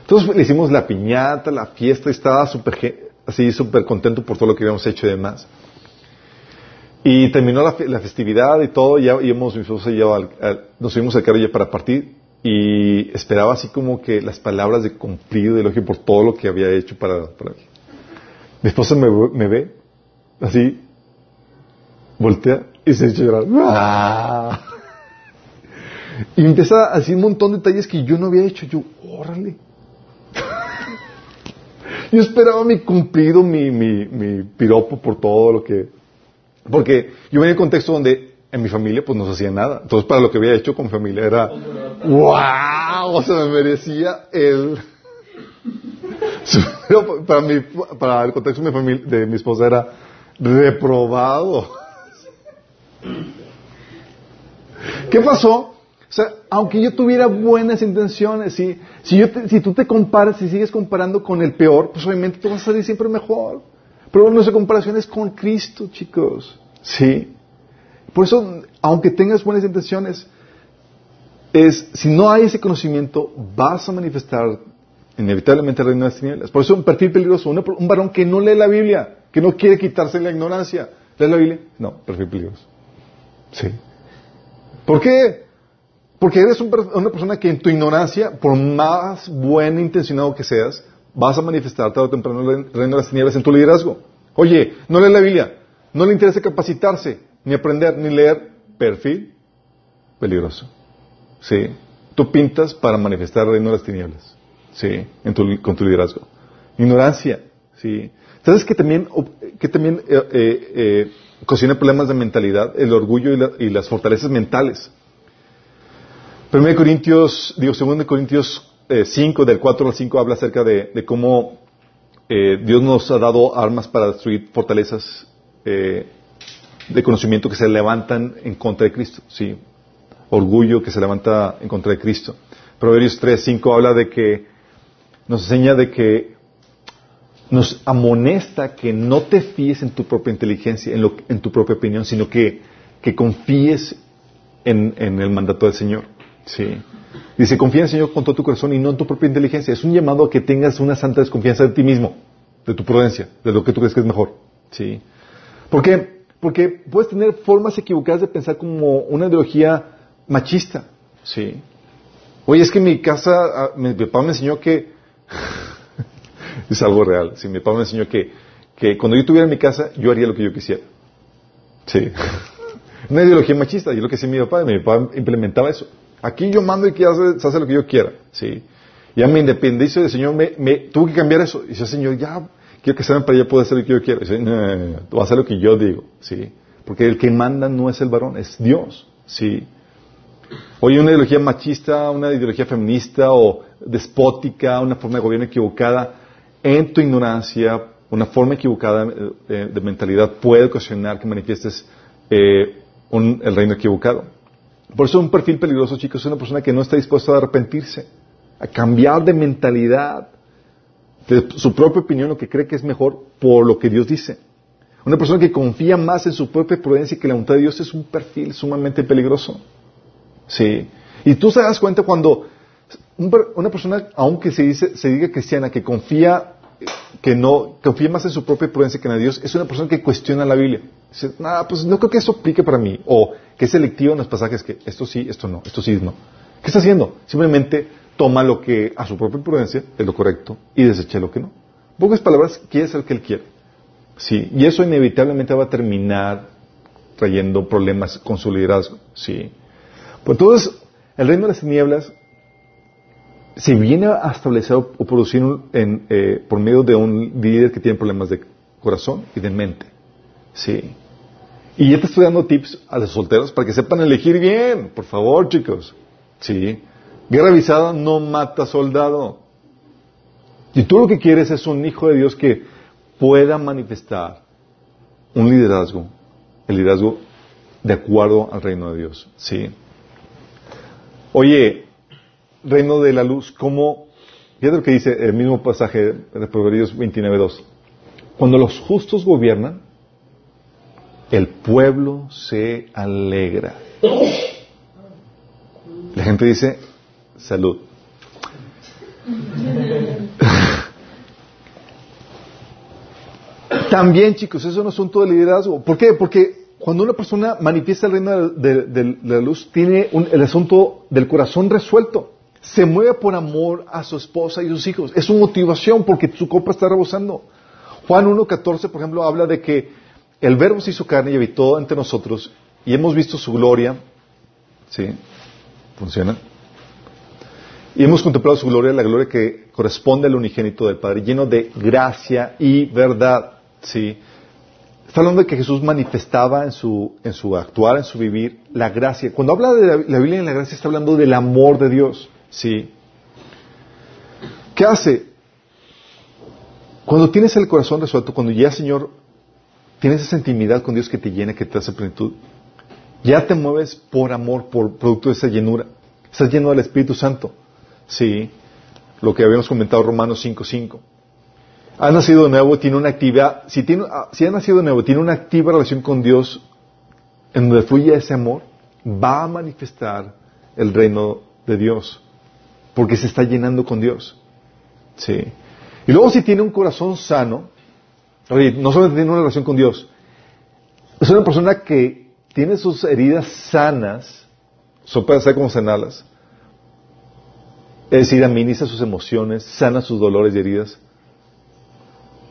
Entonces le hicimos la piñata, la fiesta, y estaba súper, así súper contento por todo lo que habíamos hecho y demás. Y terminó la, festividad y todo, ya íbamos, mi esposa y yo, nos subimos al carro ya para partir, y esperaba así como que las palabras de cumplido, de elogio por todo lo que había hecho para, para Mi esposa me, me ve, así, voltea y se echa a llorar. ¡Ah! Y empieza a decir un montón de detalles que yo no había hecho. Yo, órale. yo esperaba mi cumplido, mi, mi, mi piropo por todo lo que... Porque yo venía en un contexto donde en mi familia pues no se hacía nada. Entonces para lo que había hecho con mi familia era... ¡Wow! O sea, me merecía el... para, mi, para el contexto de mi, esposa era reprobado. ¿Qué pasó? O sea, aunque yo tuviera buenas intenciones, si, si tú te comparas, si sigues comparando con el peor, pues obviamente tú vas a salir siempre mejor. Pero nuestra comparación es con Cristo, chicos. ¿Sí? Por eso, aunque tengas buenas intenciones, es, si no hay ese conocimiento, vas a manifestar inevitablemente de las tinieblas. Por eso un perfil peligroso, un varón que no lee la Biblia, que no quiere quitarse la ignorancia. ¿Lees la Biblia? No, perfil peligroso. Sí. ¿Por qué? Porque eres una persona que en tu ignorancia, por más buen intencionado que seas, vas a manifestar tarde o temprano el reino de las tinieblas en tu liderazgo. Oye, no lee la Biblia, no le interesa capacitarse, ni aprender, ni leer. Perfil peligroso. ¿Sí? Tú pintas para manifestar el reino de las tinieblas. ¿Sí? En tu, con tu liderazgo. Ignorancia. ¿Sí? ¿Sabes que también, que también eh, eh, eh cocina problemas de mentalidad, el orgullo y, las fortalezas mentales. 1 Corintios, digo, 2 Corintios 5, eh, del 4 al 5, habla acerca de, cómo eh, Dios nos ha dado armas para destruir fortalezas eh, de conocimiento que se levantan en contra de Cristo. Sí, orgullo que se levanta en contra de Cristo. Proverbios 3, 5 habla de que nos enseña de que nos amonesta que no te fíes en tu propia inteligencia, en, lo, en tu propia opinión, sino que, que confíes en, en, el mandato del Señor. Sí. Dice, confía en el Señor con todo tu corazón y no en tu propia inteligencia. Es un llamado a que tengas una santa desconfianza de ti mismo, de tu prudencia, de lo que tú crees que es mejor. Sí. ¿Por qué? Porque puedes tener formas equivocadas de pensar como una ideología machista. Sí. Oye, es que en mi casa, ah, mi papá me enseñó que es algo real. Si mi papá me enseñó que, que cuando yo estuviera en mi casa, yo haría lo que yo quisiera. Sí. Una ideología machista, yo lo que hacía mi papá, mi papá implementaba eso. Aquí yo mando y que hace, se lo que yo quiera. Sí. Ya me independizo del Señor, me, me, tuvo que cambiar eso. Y dice, Señor, ya quiero que sean para allá, puedo hacer lo que yo quiera. Y dice, no, no, a hacer lo que yo digo. Sí. Porque el que manda no es el varón, es Dios. Sí. Oye, una ideología machista, una ideología feminista o despótica, una forma de gobierno equivocada, en tu ignorancia, una forma equivocada eh, de, mentalidad puede ocasionar que manifiestes eh, el reino equivocado. Por eso un perfil peligroso, chicos, es una persona que no está dispuesta a arrepentirse, a cambiar de mentalidad, de su propia opinión, lo que cree que es mejor por lo que Dios dice. Una persona que confía más en su propia prudencia que la voluntad de Dios es un perfil sumamente peligroso. Sí. Y tú te das cuenta cuando una persona, aunque se, dice, se diga cristiana, que confía, que no, confía más en su propia prudencia que en Dios, es una persona que cuestiona la Biblia. Dice, nada, pues no creo que eso aplique para mí. O que es selectivo en los pasajes que esto sí, esto no, esto sí, no. ¿Qué está haciendo? Simplemente toma lo que a su propia prudencia es lo correcto y desecha lo que no. En pocas palabras, quiere ser que él quiere. Sí, y eso inevitablemente va a terminar trayendo problemas con su liderazgo. Sí. Pues entonces, el reino de las tinieblas se viene a establecer o producir en, eh, por medio de un líder que tiene problemas de corazón y de mente. Sí. Y ya te estoy dando tips a los solteros para que sepan elegir bien, por favor, chicos. Sí. Guerra avisada no mata soldado. Y tú lo que quieres es un hijo de Dios que pueda manifestar un liderazgo, el liderazgo de acuerdo al reino de Dios. Sí. Oye, reino de la luz, ¿cómo? Fíjate lo que dice el mismo pasaje de Proverbios 29.2. Cuando los justos gobiernan, el pueblo se alegra. La gente dice, salud. También, chicos, es un asunto de liderazgo. ¿Por qué? Porque cuando una persona manifiesta el reino de, la luz, tiene el asunto del corazón resuelto. Se mueve por amor a su esposa y sus hijos. Es su motivación porque su copa está rebosando. Juan 1.14, por ejemplo, habla de que el verbo se hizo carne y habitó entre nosotros y hemos visto su gloria. ¿Sí? ¿Funciona? Y hemos contemplado su gloria, la gloria que corresponde al unigénito del Padre, lleno de gracia y verdad. ¿Sí? Está hablando de que Jesús manifestaba en su, en su actuar, en su vivir, la gracia. Cuando habla de la, Biblia en la gracia, está hablando del amor de Dios. ¿Sí? ¿Qué hace? Cuando tienes el corazón resuelto, cuando ya, Señor, tienes esa intimidad con Dios que te llena, que te hace plenitud, ya te mueves por amor, por producto de esa llenura. Estás lleno del Espíritu Santo. Sí, lo que habíamos comentado Romanos 5.5. Ha nacido de nuevo, tiene una actividad, si, tiene, ah, si ha nacido de nuevo, tiene una activa relación con Dios, en donde fluye ese amor, va a manifestar el reino de Dios, porque se está llenando con Dios. Sí. Y luego si tiene un corazón sano, no solamente tiene una relación con Dios, es una persona que tiene sus heridas sanas, son para ser como sanarlas, es decir, administra sus emociones, sana sus dolores y heridas.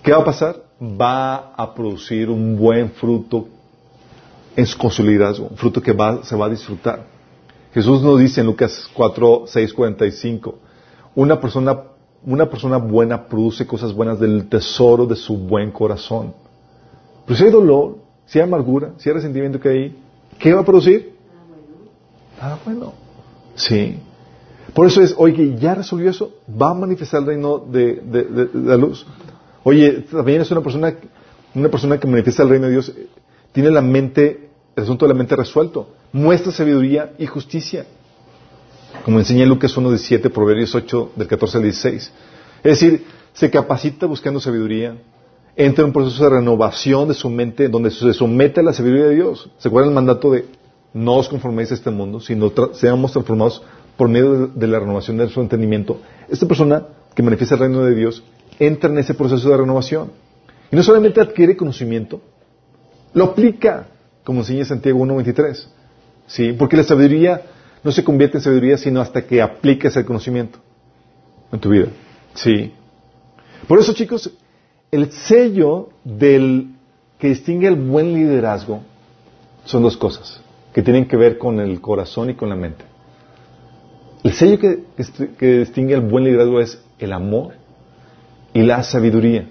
¿Qué va a pasar? Va a producir un buen fruto en su, liderazgo, un fruto que se va a disfrutar. Jesús nos dice en Lucas 4, 6, 45, una persona, una persona buena produce cosas buenas del tesoro de su buen corazón. Pero si hay dolor, si hay amargura, si hay resentimiento que hay, ¿qué va a producir? Nada bueno. Sí. Por eso es, oye, ya resolvió eso, va a manifestar el reino de, la luz. Oye, también es una persona, una persona que manifiesta el reino de Dios, tiene la mente, el asunto de la mente resuelto, muestra sabiduría y justicia. Como enseña Lucas 1.17, Proverbios 8, del 14 al 16. Es decir, se capacita buscando sabiduría, entra en un proceso de renovación de su mente, donde se somete a la sabiduría de Dios. ¿Se acuerdan el mandato de no os conforméis a este mundo, sino seamos transformados por medio de, la renovación de su entendimiento, esta persona que manifiesta el reino de Dios entra en ese proceso de renovación. Y no solamente adquiere conocimiento, lo aplica, como enseña Santiago 1.23. ¿Sí? Porque la sabiduría no se convierte en sabiduría sino hasta que apliques el conocimiento en tu vida. Sí. Por eso, chicos, el sello del que distingue el buen liderazgo son dos cosas que tienen que ver con el corazón y con la mente. El sello que, distingue al buen liderazgo es el amor y la sabiduría.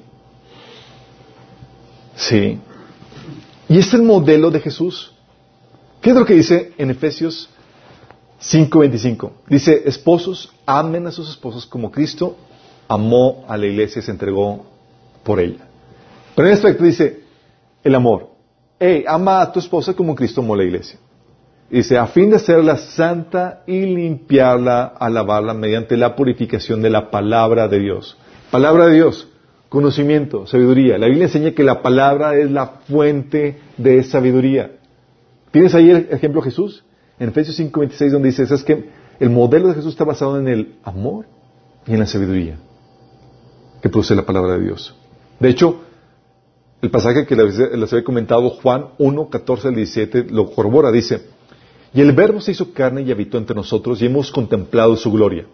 Sí. Y es el modelo de Jesús. ¿Qué lo que dice en Efesios 5:25? Dice, esposos, amen a sus esposos como Cristo amó a la iglesia y se entregó por ella. Pero en este aspecto dice, el amor. Hey, ama a tu esposa como Cristo amó a la iglesia. Dice, a fin de hacerla santa y limpiarla, alabarla mediante la purificación de la palabra de Dios. Palabra de Dios. conocimiento, sabiduría. La Biblia enseña que la palabra es la fuente de sabiduría. ¿Tienes ahí el ejemplo de Jesús? En Efesios 5:26 donde dice, es que el modelo de Jesús está basado en el amor y en la sabiduría que produce la palabra de Dios. De hecho, el pasaje que les había comentado, Juan 1, 14 al 17, lo corrobora, dice, y el verbo se hizo carne y habitó entre nosotros y hemos contemplado su gloria,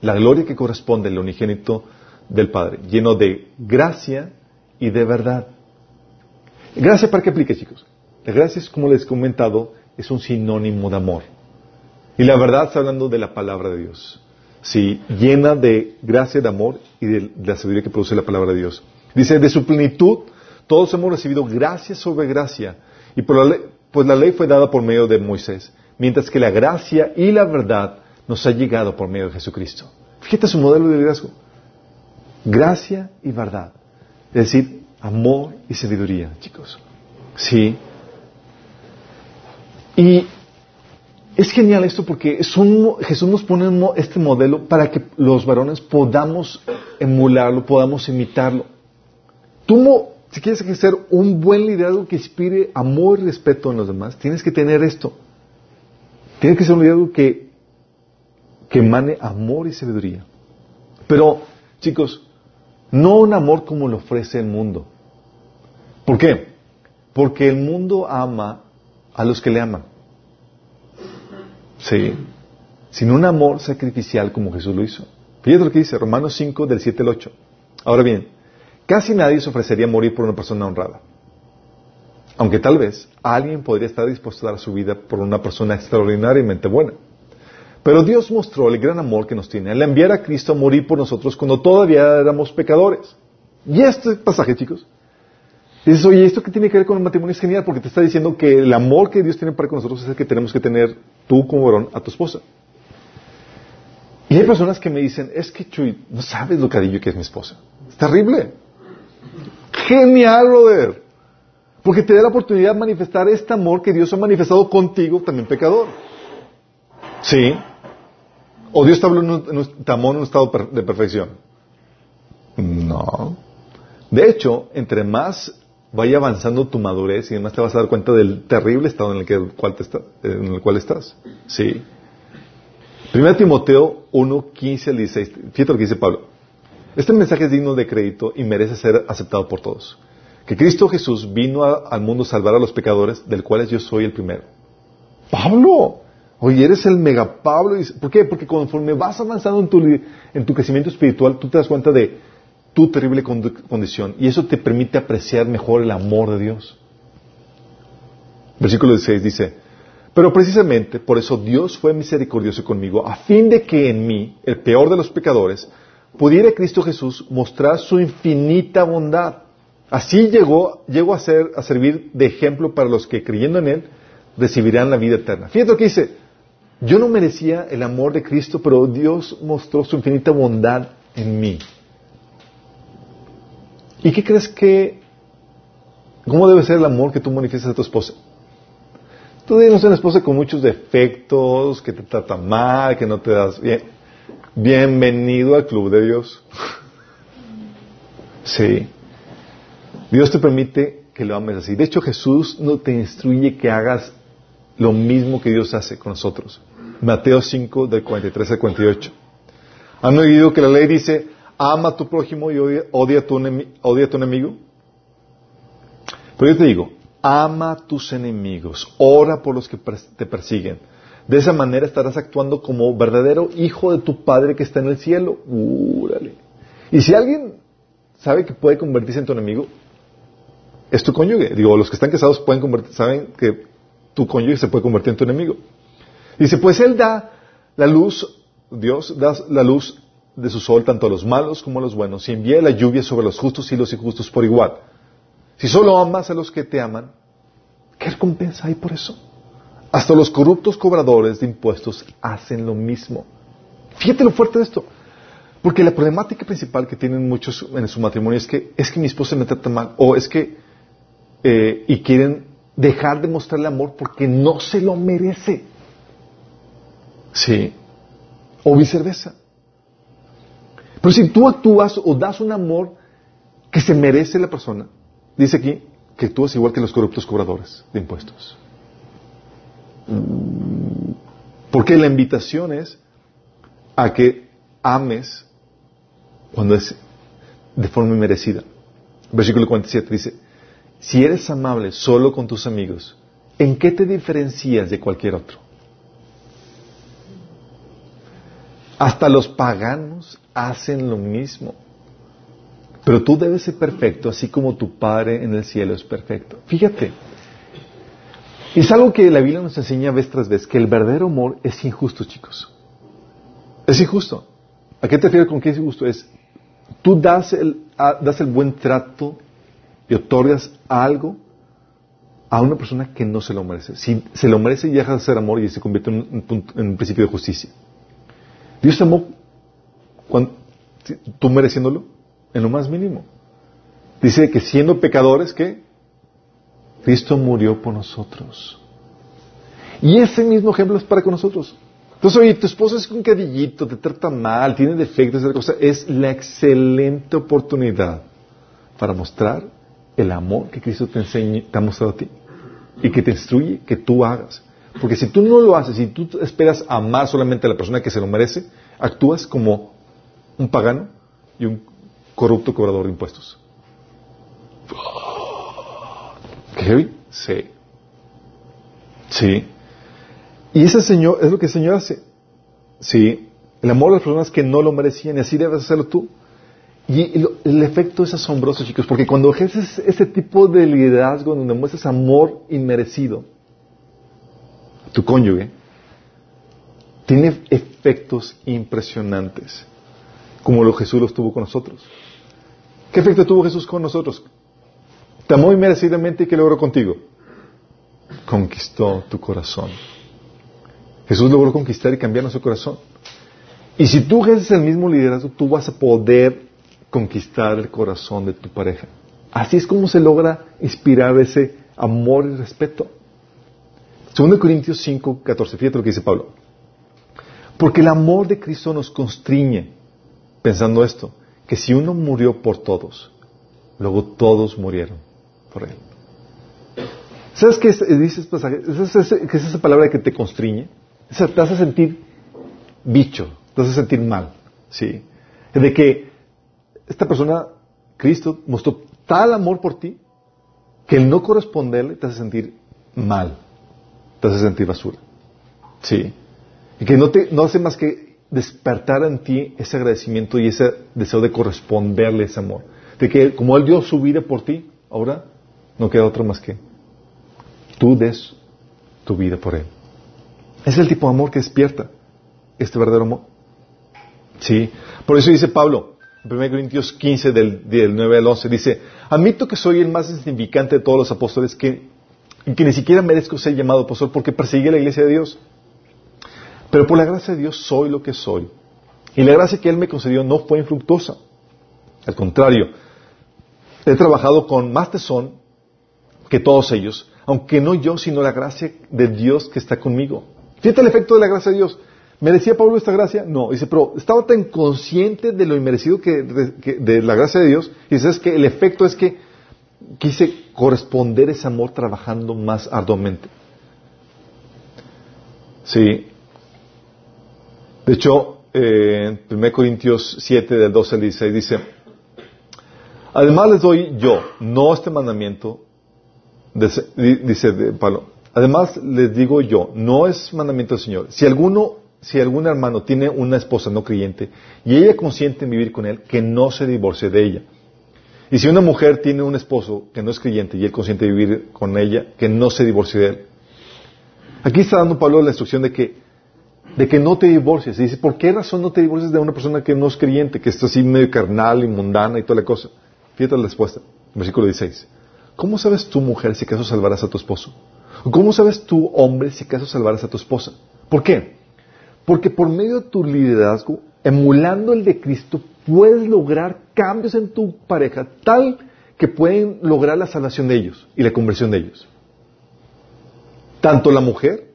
la gloria que corresponde al unigénito del Padre, lleno de gracia y de verdad. ¿Gracia para qué aplica, chicos? La gracia como les he comentado, es un sinónimo de amor. Y la verdad está hablando de la palabra de Dios. Sí, llena de gracia, de amor y de, la sabiduría que produce la palabra de Dios. Dice, de su plenitud, todos hemos recibido gracia sobre gracia. Y por la ley, pues la ley fue dada por medio de Moisés, mientras que la gracia y la verdad nos ha llegado por medio de Jesucristo. Fíjate su modelo de liderazgo gracia y verdad. Es decir, amor y sabiduría, chicos. Sí. Y es genial esto porque Jesús nos pone este modelo para que los varones podamos emularlo, podamos imitarlo. Tú, si quieres ser un buen liderazgo que inspire amor y respeto en los demás, tienes que tener esto. Tienes que ser un liderazgo que, que emane amor y sabiduría. Pero, chicos, no un amor como lo ofrece el mundo. ¿Por qué? Porque el mundo ama a los que le aman. Sí. Sin un amor sacrificial como Jesús lo hizo. Fíjate lo que dice Romanos 5 del 7 al 8. Ahora bien, casi nadie se ofrecería a morir por una persona honrada. Aunque tal vez alguien podría estar dispuesto a dar su vida por una persona extraordinariamente buena. Pero Dios mostró el gran amor que nos tiene al enviar a Cristo a morir por nosotros cuando todavía éramos pecadores. Y este pasaje, chicos, dices, oye, ¿esto qué tiene que ver con el matrimonio? Es genial porque te está diciendo que el amor que Dios tiene para con nosotros es el que tenemos que tener tú como varón a tu esposa. Y hay personas que me dicen, es que Chuy, no sabes lo cariño que es mi esposa. Es terrible. Genial, brother. Porque te da la oportunidad de manifestar este amor que Dios ha manifestado contigo, también pecador. Sí. ¿O Dios te, en en un estado de perfección? No. De hecho, entre más vaya avanzando tu madurez y más te vas a dar cuenta del terrible estado en el, que, cual, en el cual estás. Sí. Primero Timoteo 1, 15 al 16. Fíjate lo que dice Pablo. Este mensaje es digno de crédito y merece ser aceptado por todos. Que Cristo Jesús vino al mundo a salvar a los pecadores, del cuales yo soy el primero. Pablo, Oye, eres el mega Pablo. ¿Por qué? Porque conforme vas avanzando en tu, en tu crecimiento espiritual, tú te das cuenta de tu terrible condición. Y eso te permite apreciar mejor el amor de Dios. Versículo 16 dice, pero precisamente por eso Dios fue misericordioso conmigo, a fin de que en mí, el peor de los pecadores, pudiera Cristo Jesús mostrar su infinita bondad. Así llegó, llegó a, ser, a servir de ejemplo para los que creyendo en Él recibirán la vida eterna. Fíjate lo que dice, yo no merecía el amor de Cristo, pero Dios mostró su infinita bondad en mí. ¿Y qué crees que, cómo debe ser el amor que tú manifiestas a tu esposa? Tú tienes una esposa con muchos defectos, que te trata mal, que no te das bien. Bienvenido al club de Dios. sí. Dios te permite que lo ames así. De hecho, Jesús no te instruye que hagas lo mismo que Dios hace con nosotros. Mateo 5, del 43 al 48. ¿Han oído que la ley dice, ama a tu prójimo y odia, a, tu enemigo? Pero yo te digo, ama a tus enemigos, ora por los que te persiguen. De esa manera estarás actuando como verdadero hijo de tu Padre que está en el cielo. Úrale. Y si alguien sabe que puede convertirse en tu enemigo, es tu cónyuge. Digo, los que están casados pueden saben que tu cónyuge se puede convertir en tu enemigo. Dice, pues Él da la luz, Dios da la luz de su sol tanto a los malos como a los buenos y envía la lluvia sobre los justos y los injustos por igual. Si solo amas a los que te aman, ¿qué recompensa hay por eso? Hasta los corruptos cobradores de impuestos hacen lo mismo. Fíjate lo fuerte de esto. Porque la problemática principal que tienen muchos en su matrimonio es que es que mi esposa me trata mal o es que eh, y quieren dejar de mostrarle amor porque no se lo merece. Sí. O viceversa. Pero si tú actúas o das un amor que se merece la persona, dice aquí que tú es igual que los corruptos cobradores de impuestos. Porque la invitación es a que ames cuando es de forma merecida. Versículo 47 dice, si eres amable solo con tus amigos, ¿en qué te diferencias de cualquier otro? Hasta los paganos hacen lo mismo. Pero tú debes ser perfecto, así como tu Padre en el cielo es perfecto. Fíjate, es algo que la Biblia nos enseña vez tras vez, que el verdadero amor es injusto, chicos. Es injusto. ¿A qué te refieres con que es injusto? Es, tú das el, das el buen trato y otorgas algo a una persona que no se lo merece. Si se lo merece, y deja de ser amor y se convierte en un, principio de justicia. Dios te amó cuando, tú mereciéndolo en lo más mínimo. Dice que siendo pecadores, ¿qué? Cristo murió por nosotros. Y ese mismo ejemplo es para con nosotros. Entonces, oye, tu esposo es un cadillito, te trata mal, tiene defectos. Es la excelente oportunidad para mostrar el amor que Cristo te, enseña, te ha mostrado a ti y que te instruye que tú hagas. Porque si tú no lo haces y tú esperas amar solamente a la persona que se lo merece, actúas como un pagano y un corrupto cobrador de impuestos. ¿Qué Sí. Sí. Y ese Señor, es lo que el Señor hace. Sí. El amor a las personas que no lo merecían y así debes hacerlo tú. Y el, efecto es asombroso, chicos, porque cuando ejerces ese tipo de liderazgo donde muestras amor inmerecido, tu cónyuge, tiene efectos impresionantes, como lo Jesús los tuvo con nosotros. ¿Qué efecto tuvo Jesús con nosotros? Te amó inmerecidamente y ¿qué logró contigo? Conquistó tu corazón. Jesús logró conquistar y cambiar nuestro corazón. Y si tú ejerces el mismo liderazgo, tú vas a poder conquistar el corazón de tu pareja. Así es como se logra inspirar ese amor y respeto. 2 Corintios 5, 14. Fíjate lo que dice Pablo. Porque el amor de Cristo nos constriñe, pensando esto, que si uno murió por todos, luego todos murieron por él. ¿Sabes qué dice este pasaje? ¿Qué es esa palabra que te constriñe? te hace sentir bicho, te hace sentir mal. ¿sí? De que esta persona, Cristo, mostró tal amor por ti que el no corresponderle te hace sentir mal, te hace sentir basura. ¿Sí? Y que no, te, no hace más que despertar en ti ese agradecimiento y ese deseo de corresponderle ese amor. De que como Él dio su vida por ti, ahora no queda otro más que tú des tu vida por Él. Es el tipo de amor que despierta este verdadero amor. Sí. Por eso dice Pablo, 1 Corintios 15, del, del, 9 al 11, dice, admito que soy el más insignificante de todos los apóstoles, que, que ni siquiera merezco ser llamado apóstol porque perseguí la iglesia de Dios. Pero por la gracia de Dios soy lo que soy. Y la gracia que Él me concedió no fue infructuosa. Al contrario, he trabajado con más tesón que todos ellos, aunque no yo, sino la gracia de Dios que está conmigo. Fíjate el efecto de la gracia de Dios. ¿Merecía Pablo esta gracia? No. Dice, pero estaba tan consciente de lo inmerecido que, de, la gracia de Dios. Y dice, es que el efecto es que quise corresponder ese amor trabajando más arduamente. Sí. De hecho, eh, en 1 Corintios 7, del 12 al 16, dice, además les doy yo, no este mandamiento, dice Pablo, además les digo yo, no es mandamiento del Señor. Si alguno si algún hermano tiene una esposa no creyente y ella consiente en vivir con él, que no se divorcie de ella. Y si una mujer tiene un esposo que no es creyente y él consiente vivir con ella, que no se divorcie de él. Aquí está dando Pablo la instrucción de que, de que no te divorcies. Y dice, ¿por qué razón no te divorcies de una persona que no es creyente, que está así medio carnal y mundana y toda la cosa? Fíjate la respuesta, versículo 16. ¿Cómo sabes tú, mujer, si acaso salvarás a tu esposo? ¿Cómo sabes tú, hombre, si acaso salvarás a tu esposa? ¿Por qué? Porque por medio de tu liderazgo, emulando el de Cristo, puedes lograr cambios en tu pareja tal que pueden lograr la salvación de ellos y la conversión de ellos. Tanto la mujer,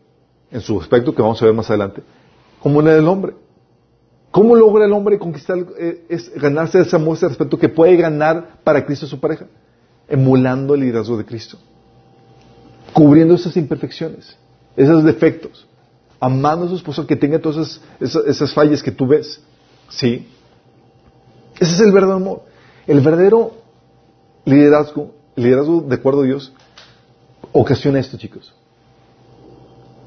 en su aspecto que vamos a ver más adelante, como la del hombre. ¿Cómo logra el hombre conquistar, eh, es ganarse esa muestra de respeto que puede ganar para Cristo su pareja? Emulando el liderazgo de Cristo. Cubriendo esas imperfecciones, esos defectos. Amando a su esposo que tenga todas esas, fallas que tú ves. ¿Sí? Ese es el verdadero amor. El verdadero liderazgo, liderazgo de acuerdo a Dios, ocasiona esto, chicos.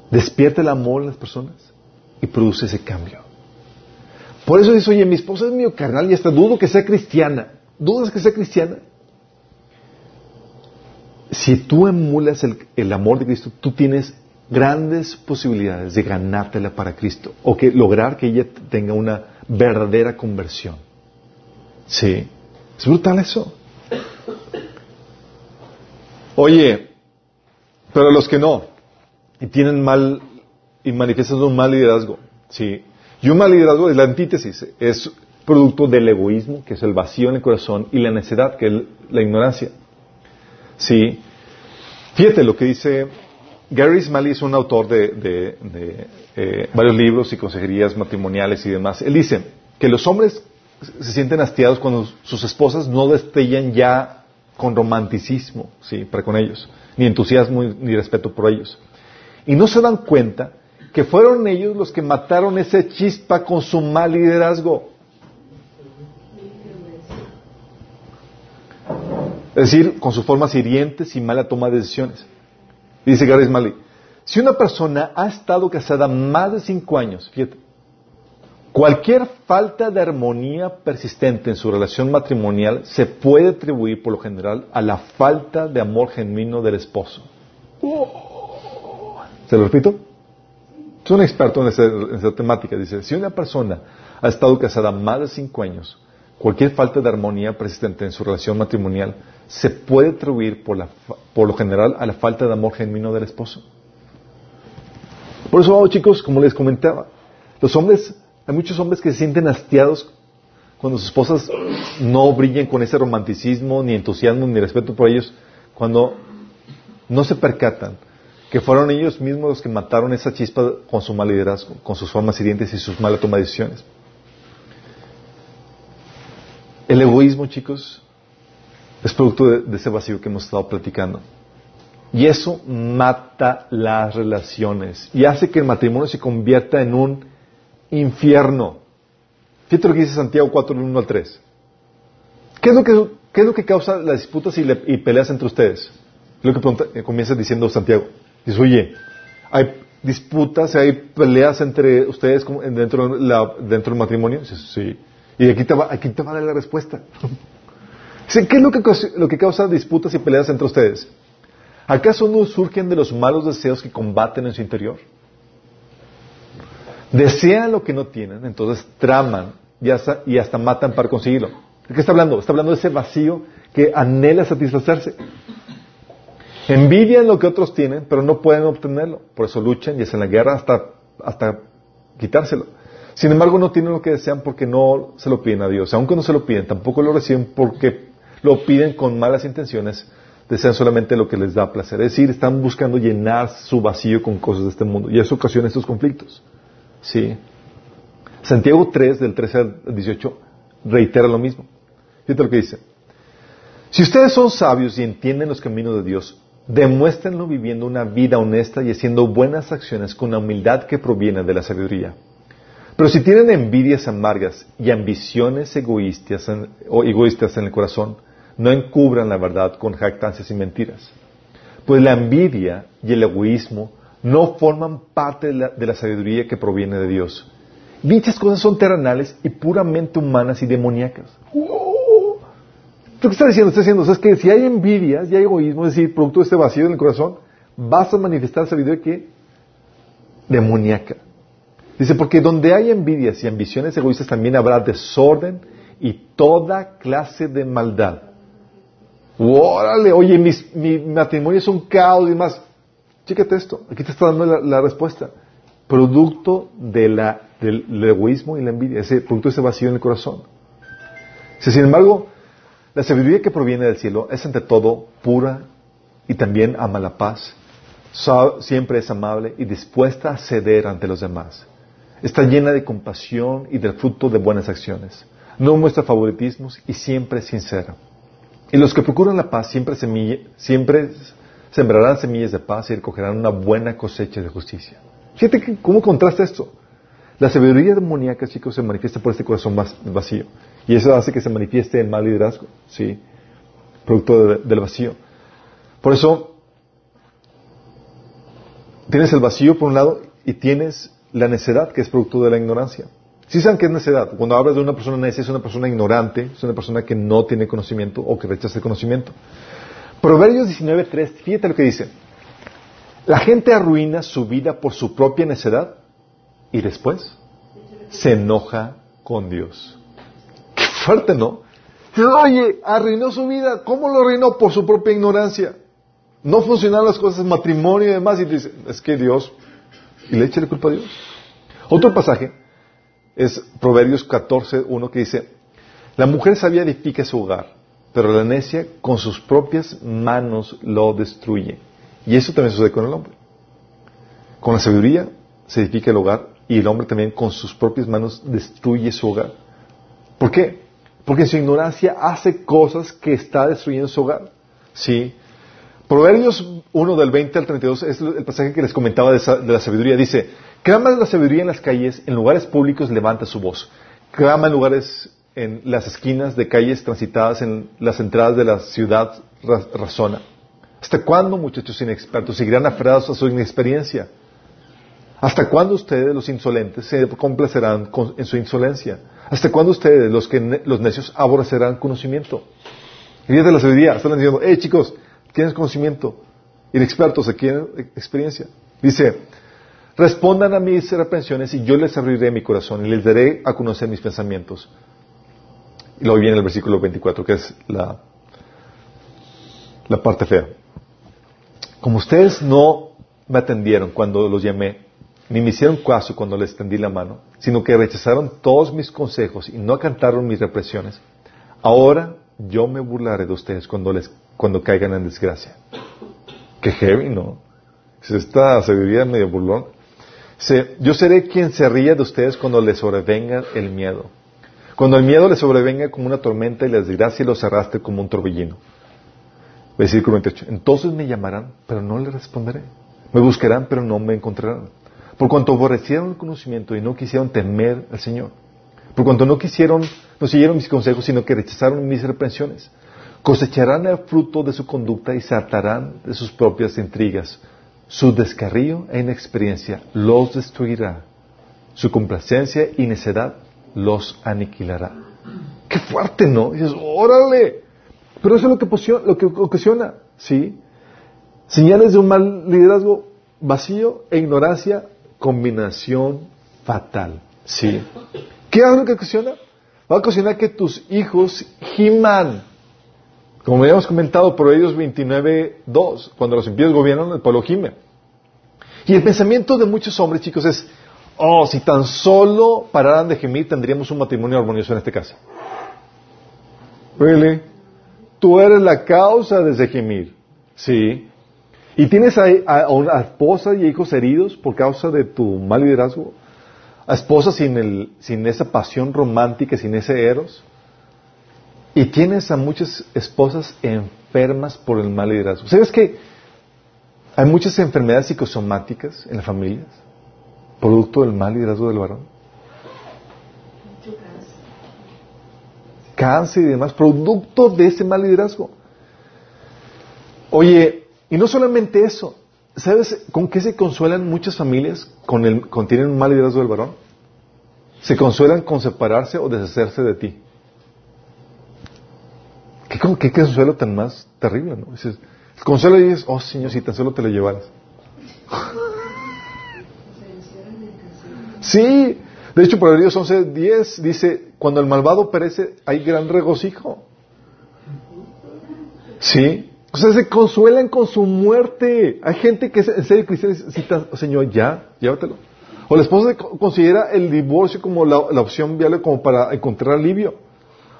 Despierta el amor en las personas y produce ese cambio. Por eso dice, oye, mi esposa es mío carnal y hasta dudo que sea cristiana. ¿Dudas que sea cristiana? Si tú emulas el, amor de Cristo, tú tienes grandes posibilidades de ganártela para Cristo o que lograr que ella tenga una verdadera conversión. Sí, es brutal eso. Oye, pero los que no, y tienen mal, y manifiestan un mal liderazgo, sí. Y un mal liderazgo es la antítesis, es producto del egoísmo, que es el vacío en el corazón, y la necedad, que es la ignorancia. Sí. Fíjate lo que dice Gary Smalley es un autor de, eh, varios libros y consejerías matrimoniales y demás. Él dice que los hombres se sienten hastiados cuando sus esposas no destellan ya con romanticismo, sí, para con ellos, ni entusiasmo ni respeto por ellos. Y no se dan cuenta que fueron ellos los que mataron esa chispa con su mal liderazgo. Es decir, con sus formas hirientes y mala toma de decisiones. Dice Gary Smalley, si una persona ha estado casada más de cinco años, fíjate, Cualquier falta de armonía persistente en su relación matrimonial se puede atribuir por lo general a la falta de amor genuino del esposo. ¿Se lo repito? Es un experto en esa, temática. Dice, si una persona ha estado casada más de cinco años, cualquier falta de armonía persistente en su relación matrimonial se puede atribuir por, por lo general a la falta de amor genuino del esposo. Por eso, chicos, como les comentaba, los hombres hay muchos hombres que se sienten hastiados cuando sus esposas no brillan con ese romanticismo, ni entusiasmo, ni respeto por ellos, cuando no se percatan que fueron ellos mismos los que mataron esa chispa con su mal liderazgo, con sus formas hirientes y sus malas toma de decisiones. El egoísmo, chicos, es producto de, ese vacío que hemos estado platicando. Y eso mata las relaciones y hace que el matrimonio se convierta en un infierno. Fíjate lo que dice Santiago 4, 1 al 3. ¿Qué es lo que, es lo que causa las disputas y, peleas entre ustedes? Lo que eh, comienza diciendo Santiago. Dice, oye, hay disputas, hay peleas entre ustedes dentro, dentro del matrimonio. Dice, sí. Y aquí te va, aquí te va a dar la respuesta. Dice, ¿qué es lo que, lo que causa disputas y peleas entre ustedes? ¿Acaso no surgen de los malos deseos que combaten en su interior? Desean lo que no tienen, entonces traman y hasta, y hasta matan para conseguirlo. ¿De qué está hablando? Está hablando de ese vacío que anhela satisfacerse. Envidian lo que otros tienen, pero no pueden obtenerlo. Por eso luchan y hacen la guerra hasta, hasta quitárselo. Sin embargo, no tienen lo que desean porque no se lo piden a Dios. Aunque no se lo piden, tampoco lo reciben porque lo piden con malas intenciones. Desean solamente lo que les da placer. Es decir, están buscando llenar su vacío con cosas de este mundo. Y eso ocasiona estos conflictos. Sí. Santiago 3, del 13 al 18, reitera lo mismo. Fíjate lo que dice. Si ustedes son sabios y entienden los caminos de Dios, demuéstrenlo viviendo una vida honesta y haciendo buenas acciones con la humildad que proviene de la sabiduría. Pero si tienen envidias amargas y ambiciones egoístas en, o egoístas en el corazón, no encubran la verdad con jactancias y mentiras. Pues la envidia y el egoísmo no forman parte de la, sabiduría que proviene de Dios. Dichas cosas son terrenales y puramente humanas y demoníacas. ¡Oh! ¿Qué está diciendo? Está diciendo, es que si hay envidias y hay egoísmo, es decir, producto de este vacío en el corazón, vas a manifestar sabiduría que demoníaca. Dice, porque donde hay envidias y ambiciones egoístas también habrá desorden y toda clase de maldad. Órale, oye, mi matrimonio es un caos y demás. Chécate esto, aquí te está dando la, respuesta. Producto del, egoísmo y la envidia, ese producto de ese vacío en el corazón. sin embargo, la sabiduría que proviene del cielo es ante todo pura y también ama la paz. siempre es amable y dispuesta a ceder ante los demás. Está llena de compasión y del fruto de buenas acciones. No muestra favoritismos y siempre es sincera. Y los que procuran la paz siempre, siempre sembrarán semillas de paz y recogerán una buena cosecha de justicia. Fíjate cómo contrasta esto. La sabiduría demoníaca, chicos, se manifiesta por este corazón vacío. Y eso hace que se manifieste el mal liderazgo, ¿sí? Producto del vacío. Por eso, tienes el vacío por un lado y tienes la necedad, que es producto de la ignorancia. Si saben que es necedad, cuando hablas de una persona necia es una persona ignorante, es una persona que no tiene conocimiento o que rechaza el conocimiento. Proverbios 19.3, fíjate lo que dice. La gente arruina su vida por su propia necedad y después se enoja con Dios. Qué fuerte, ¿no? Oye, arruinó su vida. ¿Cómo lo arruinó? Por su propia ignorancia. No funcionaron las cosas, matrimonio y demás. Y dice, es que Dios, y le echa la culpa a Dios. Otro pasaje es Proverbios 14, 1 que dice, la mujer sabia edifica su hogar, pero la necia con sus propias manos lo destruye. Y eso también sucede con el hombre. Con la sabiduría se edifica el hogar y el hombre también con sus propias manos destruye su hogar. ¿Por qué? Porque su ignorancia hace cosas que está destruyendo su hogar. ¿Sí? Proverbios 1 del 20 al 32 es el pasaje que les comentaba de, la sabiduría. Dice, clama la sabiduría en las calles, en lugares públicos levanta su voz. Clama en lugares, en las esquinas de calles transitadas, en las entradas de la ciudad, razona. ¿Hasta cuándo, muchachos inexpertos, seguirán aferrados a su inexperiencia? ¿Hasta cuándo ustedes, los insolentes, se complacerán en su insolencia? ¿Hasta cuándo ustedes, los, que, los necios, aborrecerán conocimiento? Y de la sabiduría, están diciendo, hey chicos, tienes conocimiento, inexpertos, aquí quieren experiencia. Dice, respondan a mis reprensiones y yo les abriré mi corazón y les daré a conocer mis pensamientos. Y luego viene el versículo 24, que es la, la parte fea. Como ustedes no me atendieron cuando los llamé, ni me hicieron caso cuando les tendí la mano, sino que rechazaron todos mis consejos y no acantaron mis represiones, ahora yo me burlaré de ustedes cuando, les, cuando caigan en desgracia. Qué heavy, ¿no? Esta sabiduría medio burlón. yo seré quien se ríe de ustedes cuando les sobrevenga el miedo. Cuando el miedo les sobrevenga como una tormenta y la desgracia los arrastre como un torbellino. Versículo 28. Entonces me llamarán, pero no les responderé. Me buscarán, pero no me encontrarán. Por cuanto aborrecieron el conocimiento y no quisieron temer al Señor. Por cuanto no quisieron, no siguieron mis consejos, sino que rechazaron mis reprensiones. Cosecharán el fruto de su conducta y se hartarán de sus propias intrigas. Su descarrío e inexperiencia los destruirá. Su complacencia y necedad los aniquilará. Qué fuerte, ¿no? dices, órale. Pero eso es lo que, lo que ocasiona, ¿sí? Señales de un mal liderazgo, vacío e ignorancia combinación fatal. ¿Sí? ¿Qué es lo que ocasiona? Va a ocasionar que tus hijos giman. Como habíamos comentado por ellos 29.2, cuando los impíos gobiernan, el pueblo gime. Y el pensamiento de muchos hombres, chicos, es, oh, si tan solo pararan de gemir, tendríamos un matrimonio armonioso en este caso. Really? Tú eres la causa de ese gemir. Sí. Y tienes a, a, esposa y hijos heridos por causa de tu mal liderazgo. A esposa sin, sin esa pasión romántica, sin ese eros. Y tienes a muchas esposas enfermas por el mal liderazgo. ¿Sabes que hay muchas enfermedades psicosomáticas en las familias? Producto del mal liderazgo del varón. Cáncer y demás, producto de ese mal liderazgo. Oye, y no solamente eso, ¿sabes con qué se consuelan muchas familias con el, tienen un mal liderazgo del varón? Se consuelan con separarse o deshacerse de ti. ¿Qué, qué consuelo tan más terrible, no? Dices, el consuelo dices, oh Señor, si tan solo te lo llevaras. sí, de hecho, Dios 11.10 dice, cuando el malvado perece, hay gran regocijo. Sí, o sea, se consuelan con su muerte. Hay gente que en serio cristiana cita, Señor, ya, llévatelo. O la esposa considera el divorcio como la, opción viable como para encontrar alivio.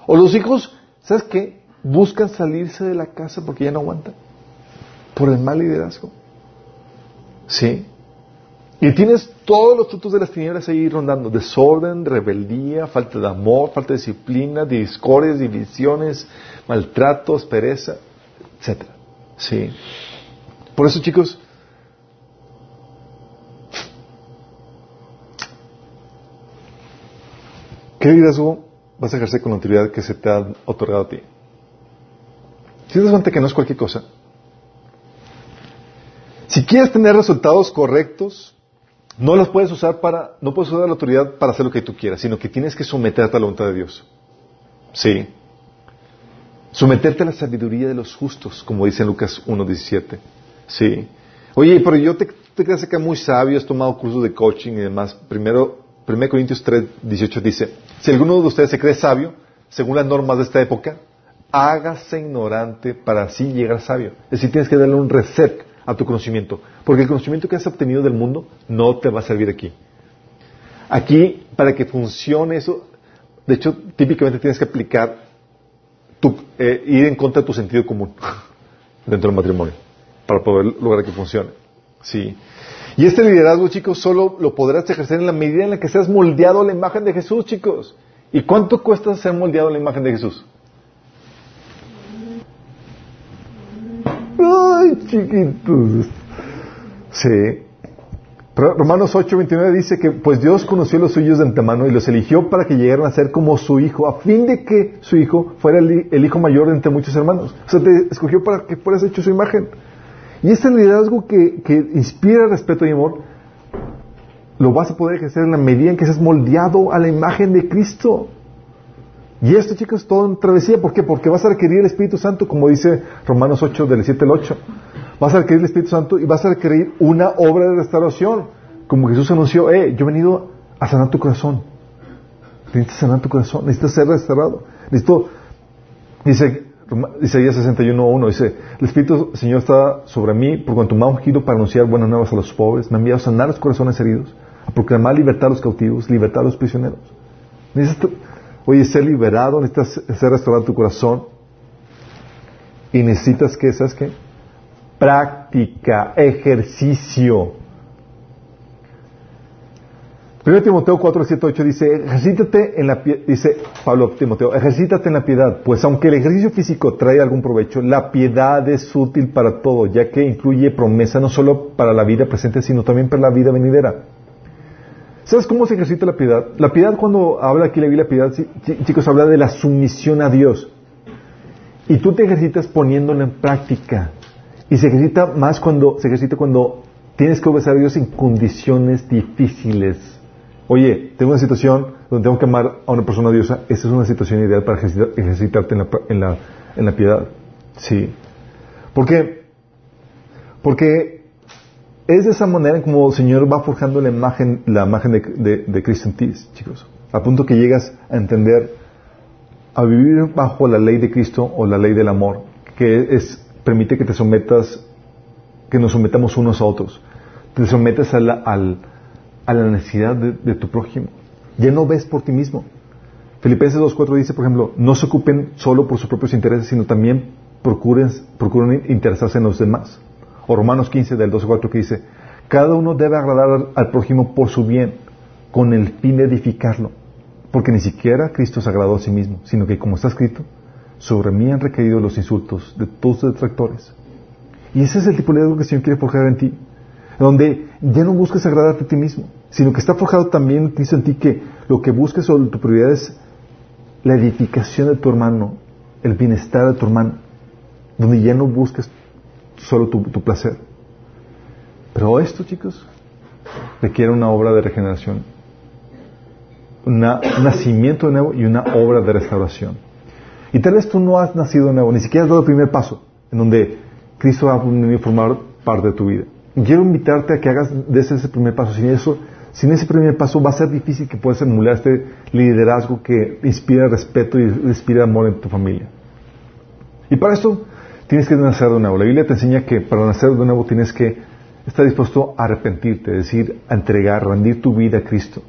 O los hijos, ¿sabes qué? Buscan salirse de la casa porque ya no aguantan. Por el mal liderazgo. ¿Sí? Y tienes todos los frutos de las tinieblas ahí rondando. Desorden, rebeldía, falta de amor, falta de disciplina, discordias, divisiones, maltratos, pereza, etc. Sí. Por eso, chicos, ¿qué liderazgo vas a ejercer con la autoridad que se te ha otorgado a ti? Si te das cuenta que no es cualquier cosa. Si quieres tener resultados correctos, no los puedes usar para, no puedes usar la autoridad para hacer lo que tú quieras, sino que tienes que someterte a la voluntad de Dios. Sí. Someterte a la sabiduría de los justos, como dice en Lucas 1.17. Sí. Oye, pero yo te, te crees que muy sabio, has tomado cursos de coaching y demás. Primero, 1 Corintios 3.18 dice, si alguno de ustedes se cree sabio, según las normas de esta época, hágase ignorante para así llegar sabio. Es decir, tienes que darle un reset a tu conocimiento. Porque el conocimiento que has obtenido del mundo no te va a servir aquí. Aquí, para que funcione eso, de hecho, típicamente tienes que aplicar, tu, eh, ir en contra de tu sentido común dentro del matrimonio, para poder lograr que funcione. Sí. Y este liderazgo, chicos, solo lo podrás ejercer en la medida en la que seas moldeado a la imagen de Jesús, chicos. ¿Y cuánto cuesta ser moldeado a la imagen de Jesús? Chiquitos. Sí. Romanos 8:29 dice que pues Dios conoció a los suyos de antemano y los eligió para que llegaran a ser como su hijo, a fin de que su hijo fuera el, hijo mayor entre muchos hermanos. O sea, te escogió para que fueras hecho su imagen. Y este liderazgo que, que inspira respeto y amor, lo vas a poder ejercer en la medida en que seas moldeado a la imagen de Cristo. Y esto, chicos, todo en travesía. ¿Por qué? Porque vas a requerir el Espíritu Santo, como dice Romanos 8, del 7 al 8. Vas a requerir el Espíritu Santo y vas a requerir una obra de restauración. Como Jesús anunció, eh, yo he venido a sanar tu corazón. Necesitas sanar tu corazón, necesitas ser restaurado. Necesito, dice Isaías 61.1, dice, el Espíritu Señor está sobre mí por cuanto me ha ungido para anunciar buenas nuevas a los pobres, me ha enviado a sanar los corazones heridos, a proclamar libertad a los cautivos, libertad a los prisioneros. Necesitas, Oye, ser liberado, necesitas ser restaurado tu corazón. Y necesitas que, ¿sabes qué? Práctica, ejercicio. 1 Timoteo 4, 7, 8 dice, ejercítate en la dice Pablo Timoteo, ejercítate en la piedad, pues aunque el ejercicio físico trae algún provecho, la piedad es útil para todo, ya que incluye promesa no solo para la vida presente, sino también para la vida venidera. ¿Sabes cómo se ejercita la piedad? La piedad, cuando habla aquí la Biblia, piedad, chicos, habla de la sumisión a Dios. Y tú te ejercitas poniéndolo en práctica. Y se ejercita más cuando, se ejercita cuando tienes que obedecer a Dios en condiciones difíciles. Oye, tengo una situación donde tengo que amar a una persona diosa. Esa es una situación ideal para ejercitarte en la, en la, en la piedad. Sí. ¿Por qué? Porque es de esa manera como el Señor va forjando la imagen, la imagen de, Cristo en ti, chicos. A punto que llegas a entender, a vivir bajo la ley de Cristo o la ley del amor, que es, permite que te sometas, que nos sometamos unos a otros. Te sometes a la, a la necesidad de, tu prójimo. Ya no ves por ti mismo. Filipenses 2.4 dice, por ejemplo, no se ocupen solo por sus propios intereses, sino también procuren, procuren interesarse en los demás. O Romanos 15 del 12 4 que dice, cada uno debe agradar al prójimo por su bien, con el fin de edificarlo. Porque ni siquiera Cristo se agradó a sí mismo, sino que como está escrito, sobre mí han recaído los insultos de todos los detractores. Y ese es el tipo de algo que el Señor quiere forjar en ti. Donde ya no busques agradarte a ti mismo, sino que está forjado también en ti que lo que busques sobre tu prioridad es la edificación de tu hermano, el bienestar de tu hermano. Donde ya no busques solo tu, placer. Pero esto, chicos, requiere una obra de regeneración, un nacimiento de nuevo y una obra de restauración. Y tal vez tú no has nacido de nuevo, ni siquiera has dado el primer paso, en donde Cristo va a formar parte de tu vida. Quiero invitarte a que hagas de ese, primer paso. Sin eso, sin ese primer paso va a ser difícil que puedas emular este liderazgo que inspira respeto y inspira amor en tu familia. Y para esto tienes que nacer de nuevo. La Biblia te enseña que para nacer de nuevo tienes que estar dispuesto a arrepentirte, es decir, a entregar, rendir tu vida a Cristo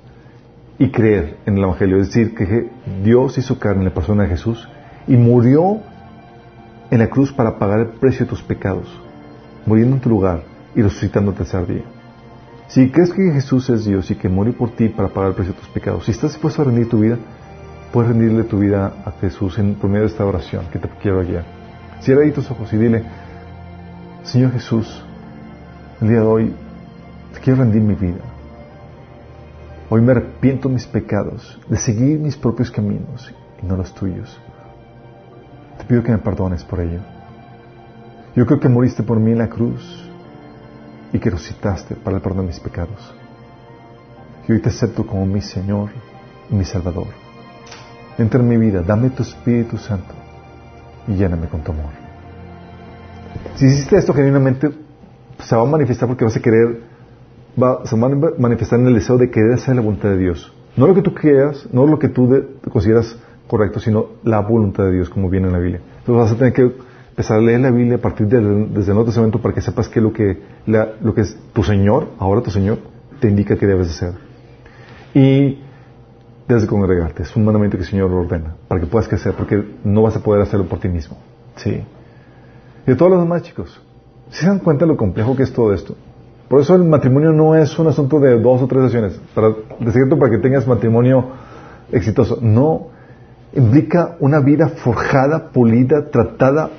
y creer en el Evangelio. Es decir, que Dios hizo carne en la persona de Jesús y murió en la cruz para pagar el precio de tus pecados, muriendo en tu lugar y resucitando el tercer día. Si crees que Jesús es Dios y que murió por ti para pagar el precio de tus pecados, si estás dispuesto a rendir tu vida, puedes rendirle tu vida a Jesús en, por medio de esta oración que te quiero guiar. Cierra ahí tus ojos y dile, Señor Jesús, el día de hoy te quiero rendir mi vida. Hoy me arrepiento de mis pecados, de seguir mis propios caminos y no los tuyos. Te pido que me perdones por ello. Yo creo que moriste por mí en la cruz y que resucitaste para el perdón de mis pecados. Y hoy te acepto como mi Señor y mi Salvador. Entra en mi vida, dame tu Espíritu Santo y lléname con tu amor. Si hiciste esto genuinamente, se va a manifestar porque vas a querer, va, se va a manifestar en el deseo de querer hacer la voluntad de Dios. No lo que tú quieras, no lo que tú consideras correcto, sino la voluntad de Dios, como viene en la Biblia. Entonces vas a tener que empezar a leer la Biblia a partir de, desde el Nuevo para que sepas que lo que, lo que es tu Señor, ahora tu Señor, te indica que debes hacer. Y debes de congregarte. Es un mandamiento que el Señor ordena para que puedas crecer, porque no vas a poder hacerlo por ti mismo. Sí. Y de todos los demás, chicos, ¿se dan cuenta de lo complejo que es todo esto? Por eso el matrimonio no es un asunto de dos o tres sesiones, para, de cierto para que tengas matrimonio exitoso. No, implica una vida forjada, pulida, tratada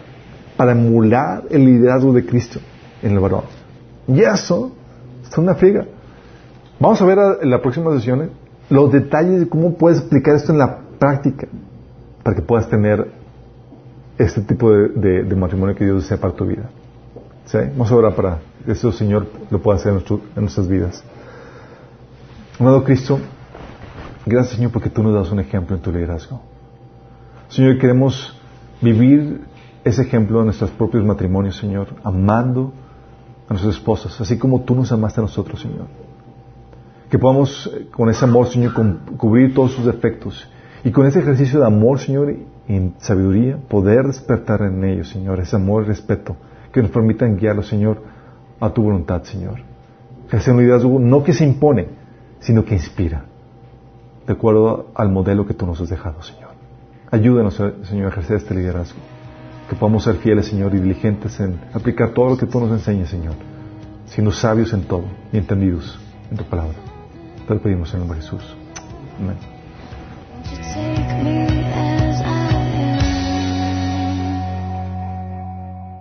para emular el liderazgo de Cristo en el varón. Y eso es una friga. Vamos a ver en la próxima sesión los detalles de cómo puedes aplicar esto en la práctica para que puedas tener este tipo de, matrimonio que Dios desea para tu vida. ¿Sí? Vamos a orar para que eso, Señor, lo pueda hacer en, nuestras vidas. Amado Cristo, gracias, Señor, porque tú nos das un ejemplo en tu liderazgo. Señor, queremos vivir ese ejemplo en nuestros propios matrimonios, Señor, amando a nuestras esposas, así como tú nos amaste a nosotros, Señor. Que podamos eh, con ese amor, Señor, cubrir todos sus defectos y con ese ejercicio de amor, Señor, y sabiduría, poder despertar en ellos, Señor, ese amor y respeto que nos permitan guiarlos, Señor, a tu voluntad, Señor. Que sea un liderazgo no que se impone, sino que inspira, de acuerdo al modelo que tú nos has dejado, Señor. Ayúdanos, eh, Señor, a ejercer este liderazgo. Que podamos ser fieles, Señor, y diligentes en aplicar todo lo que tú nos enseñas, Señor. Siendo sabios en todo y entendidos en tu palabra. Te lo pedimos en el nombre de Jesús. Amén.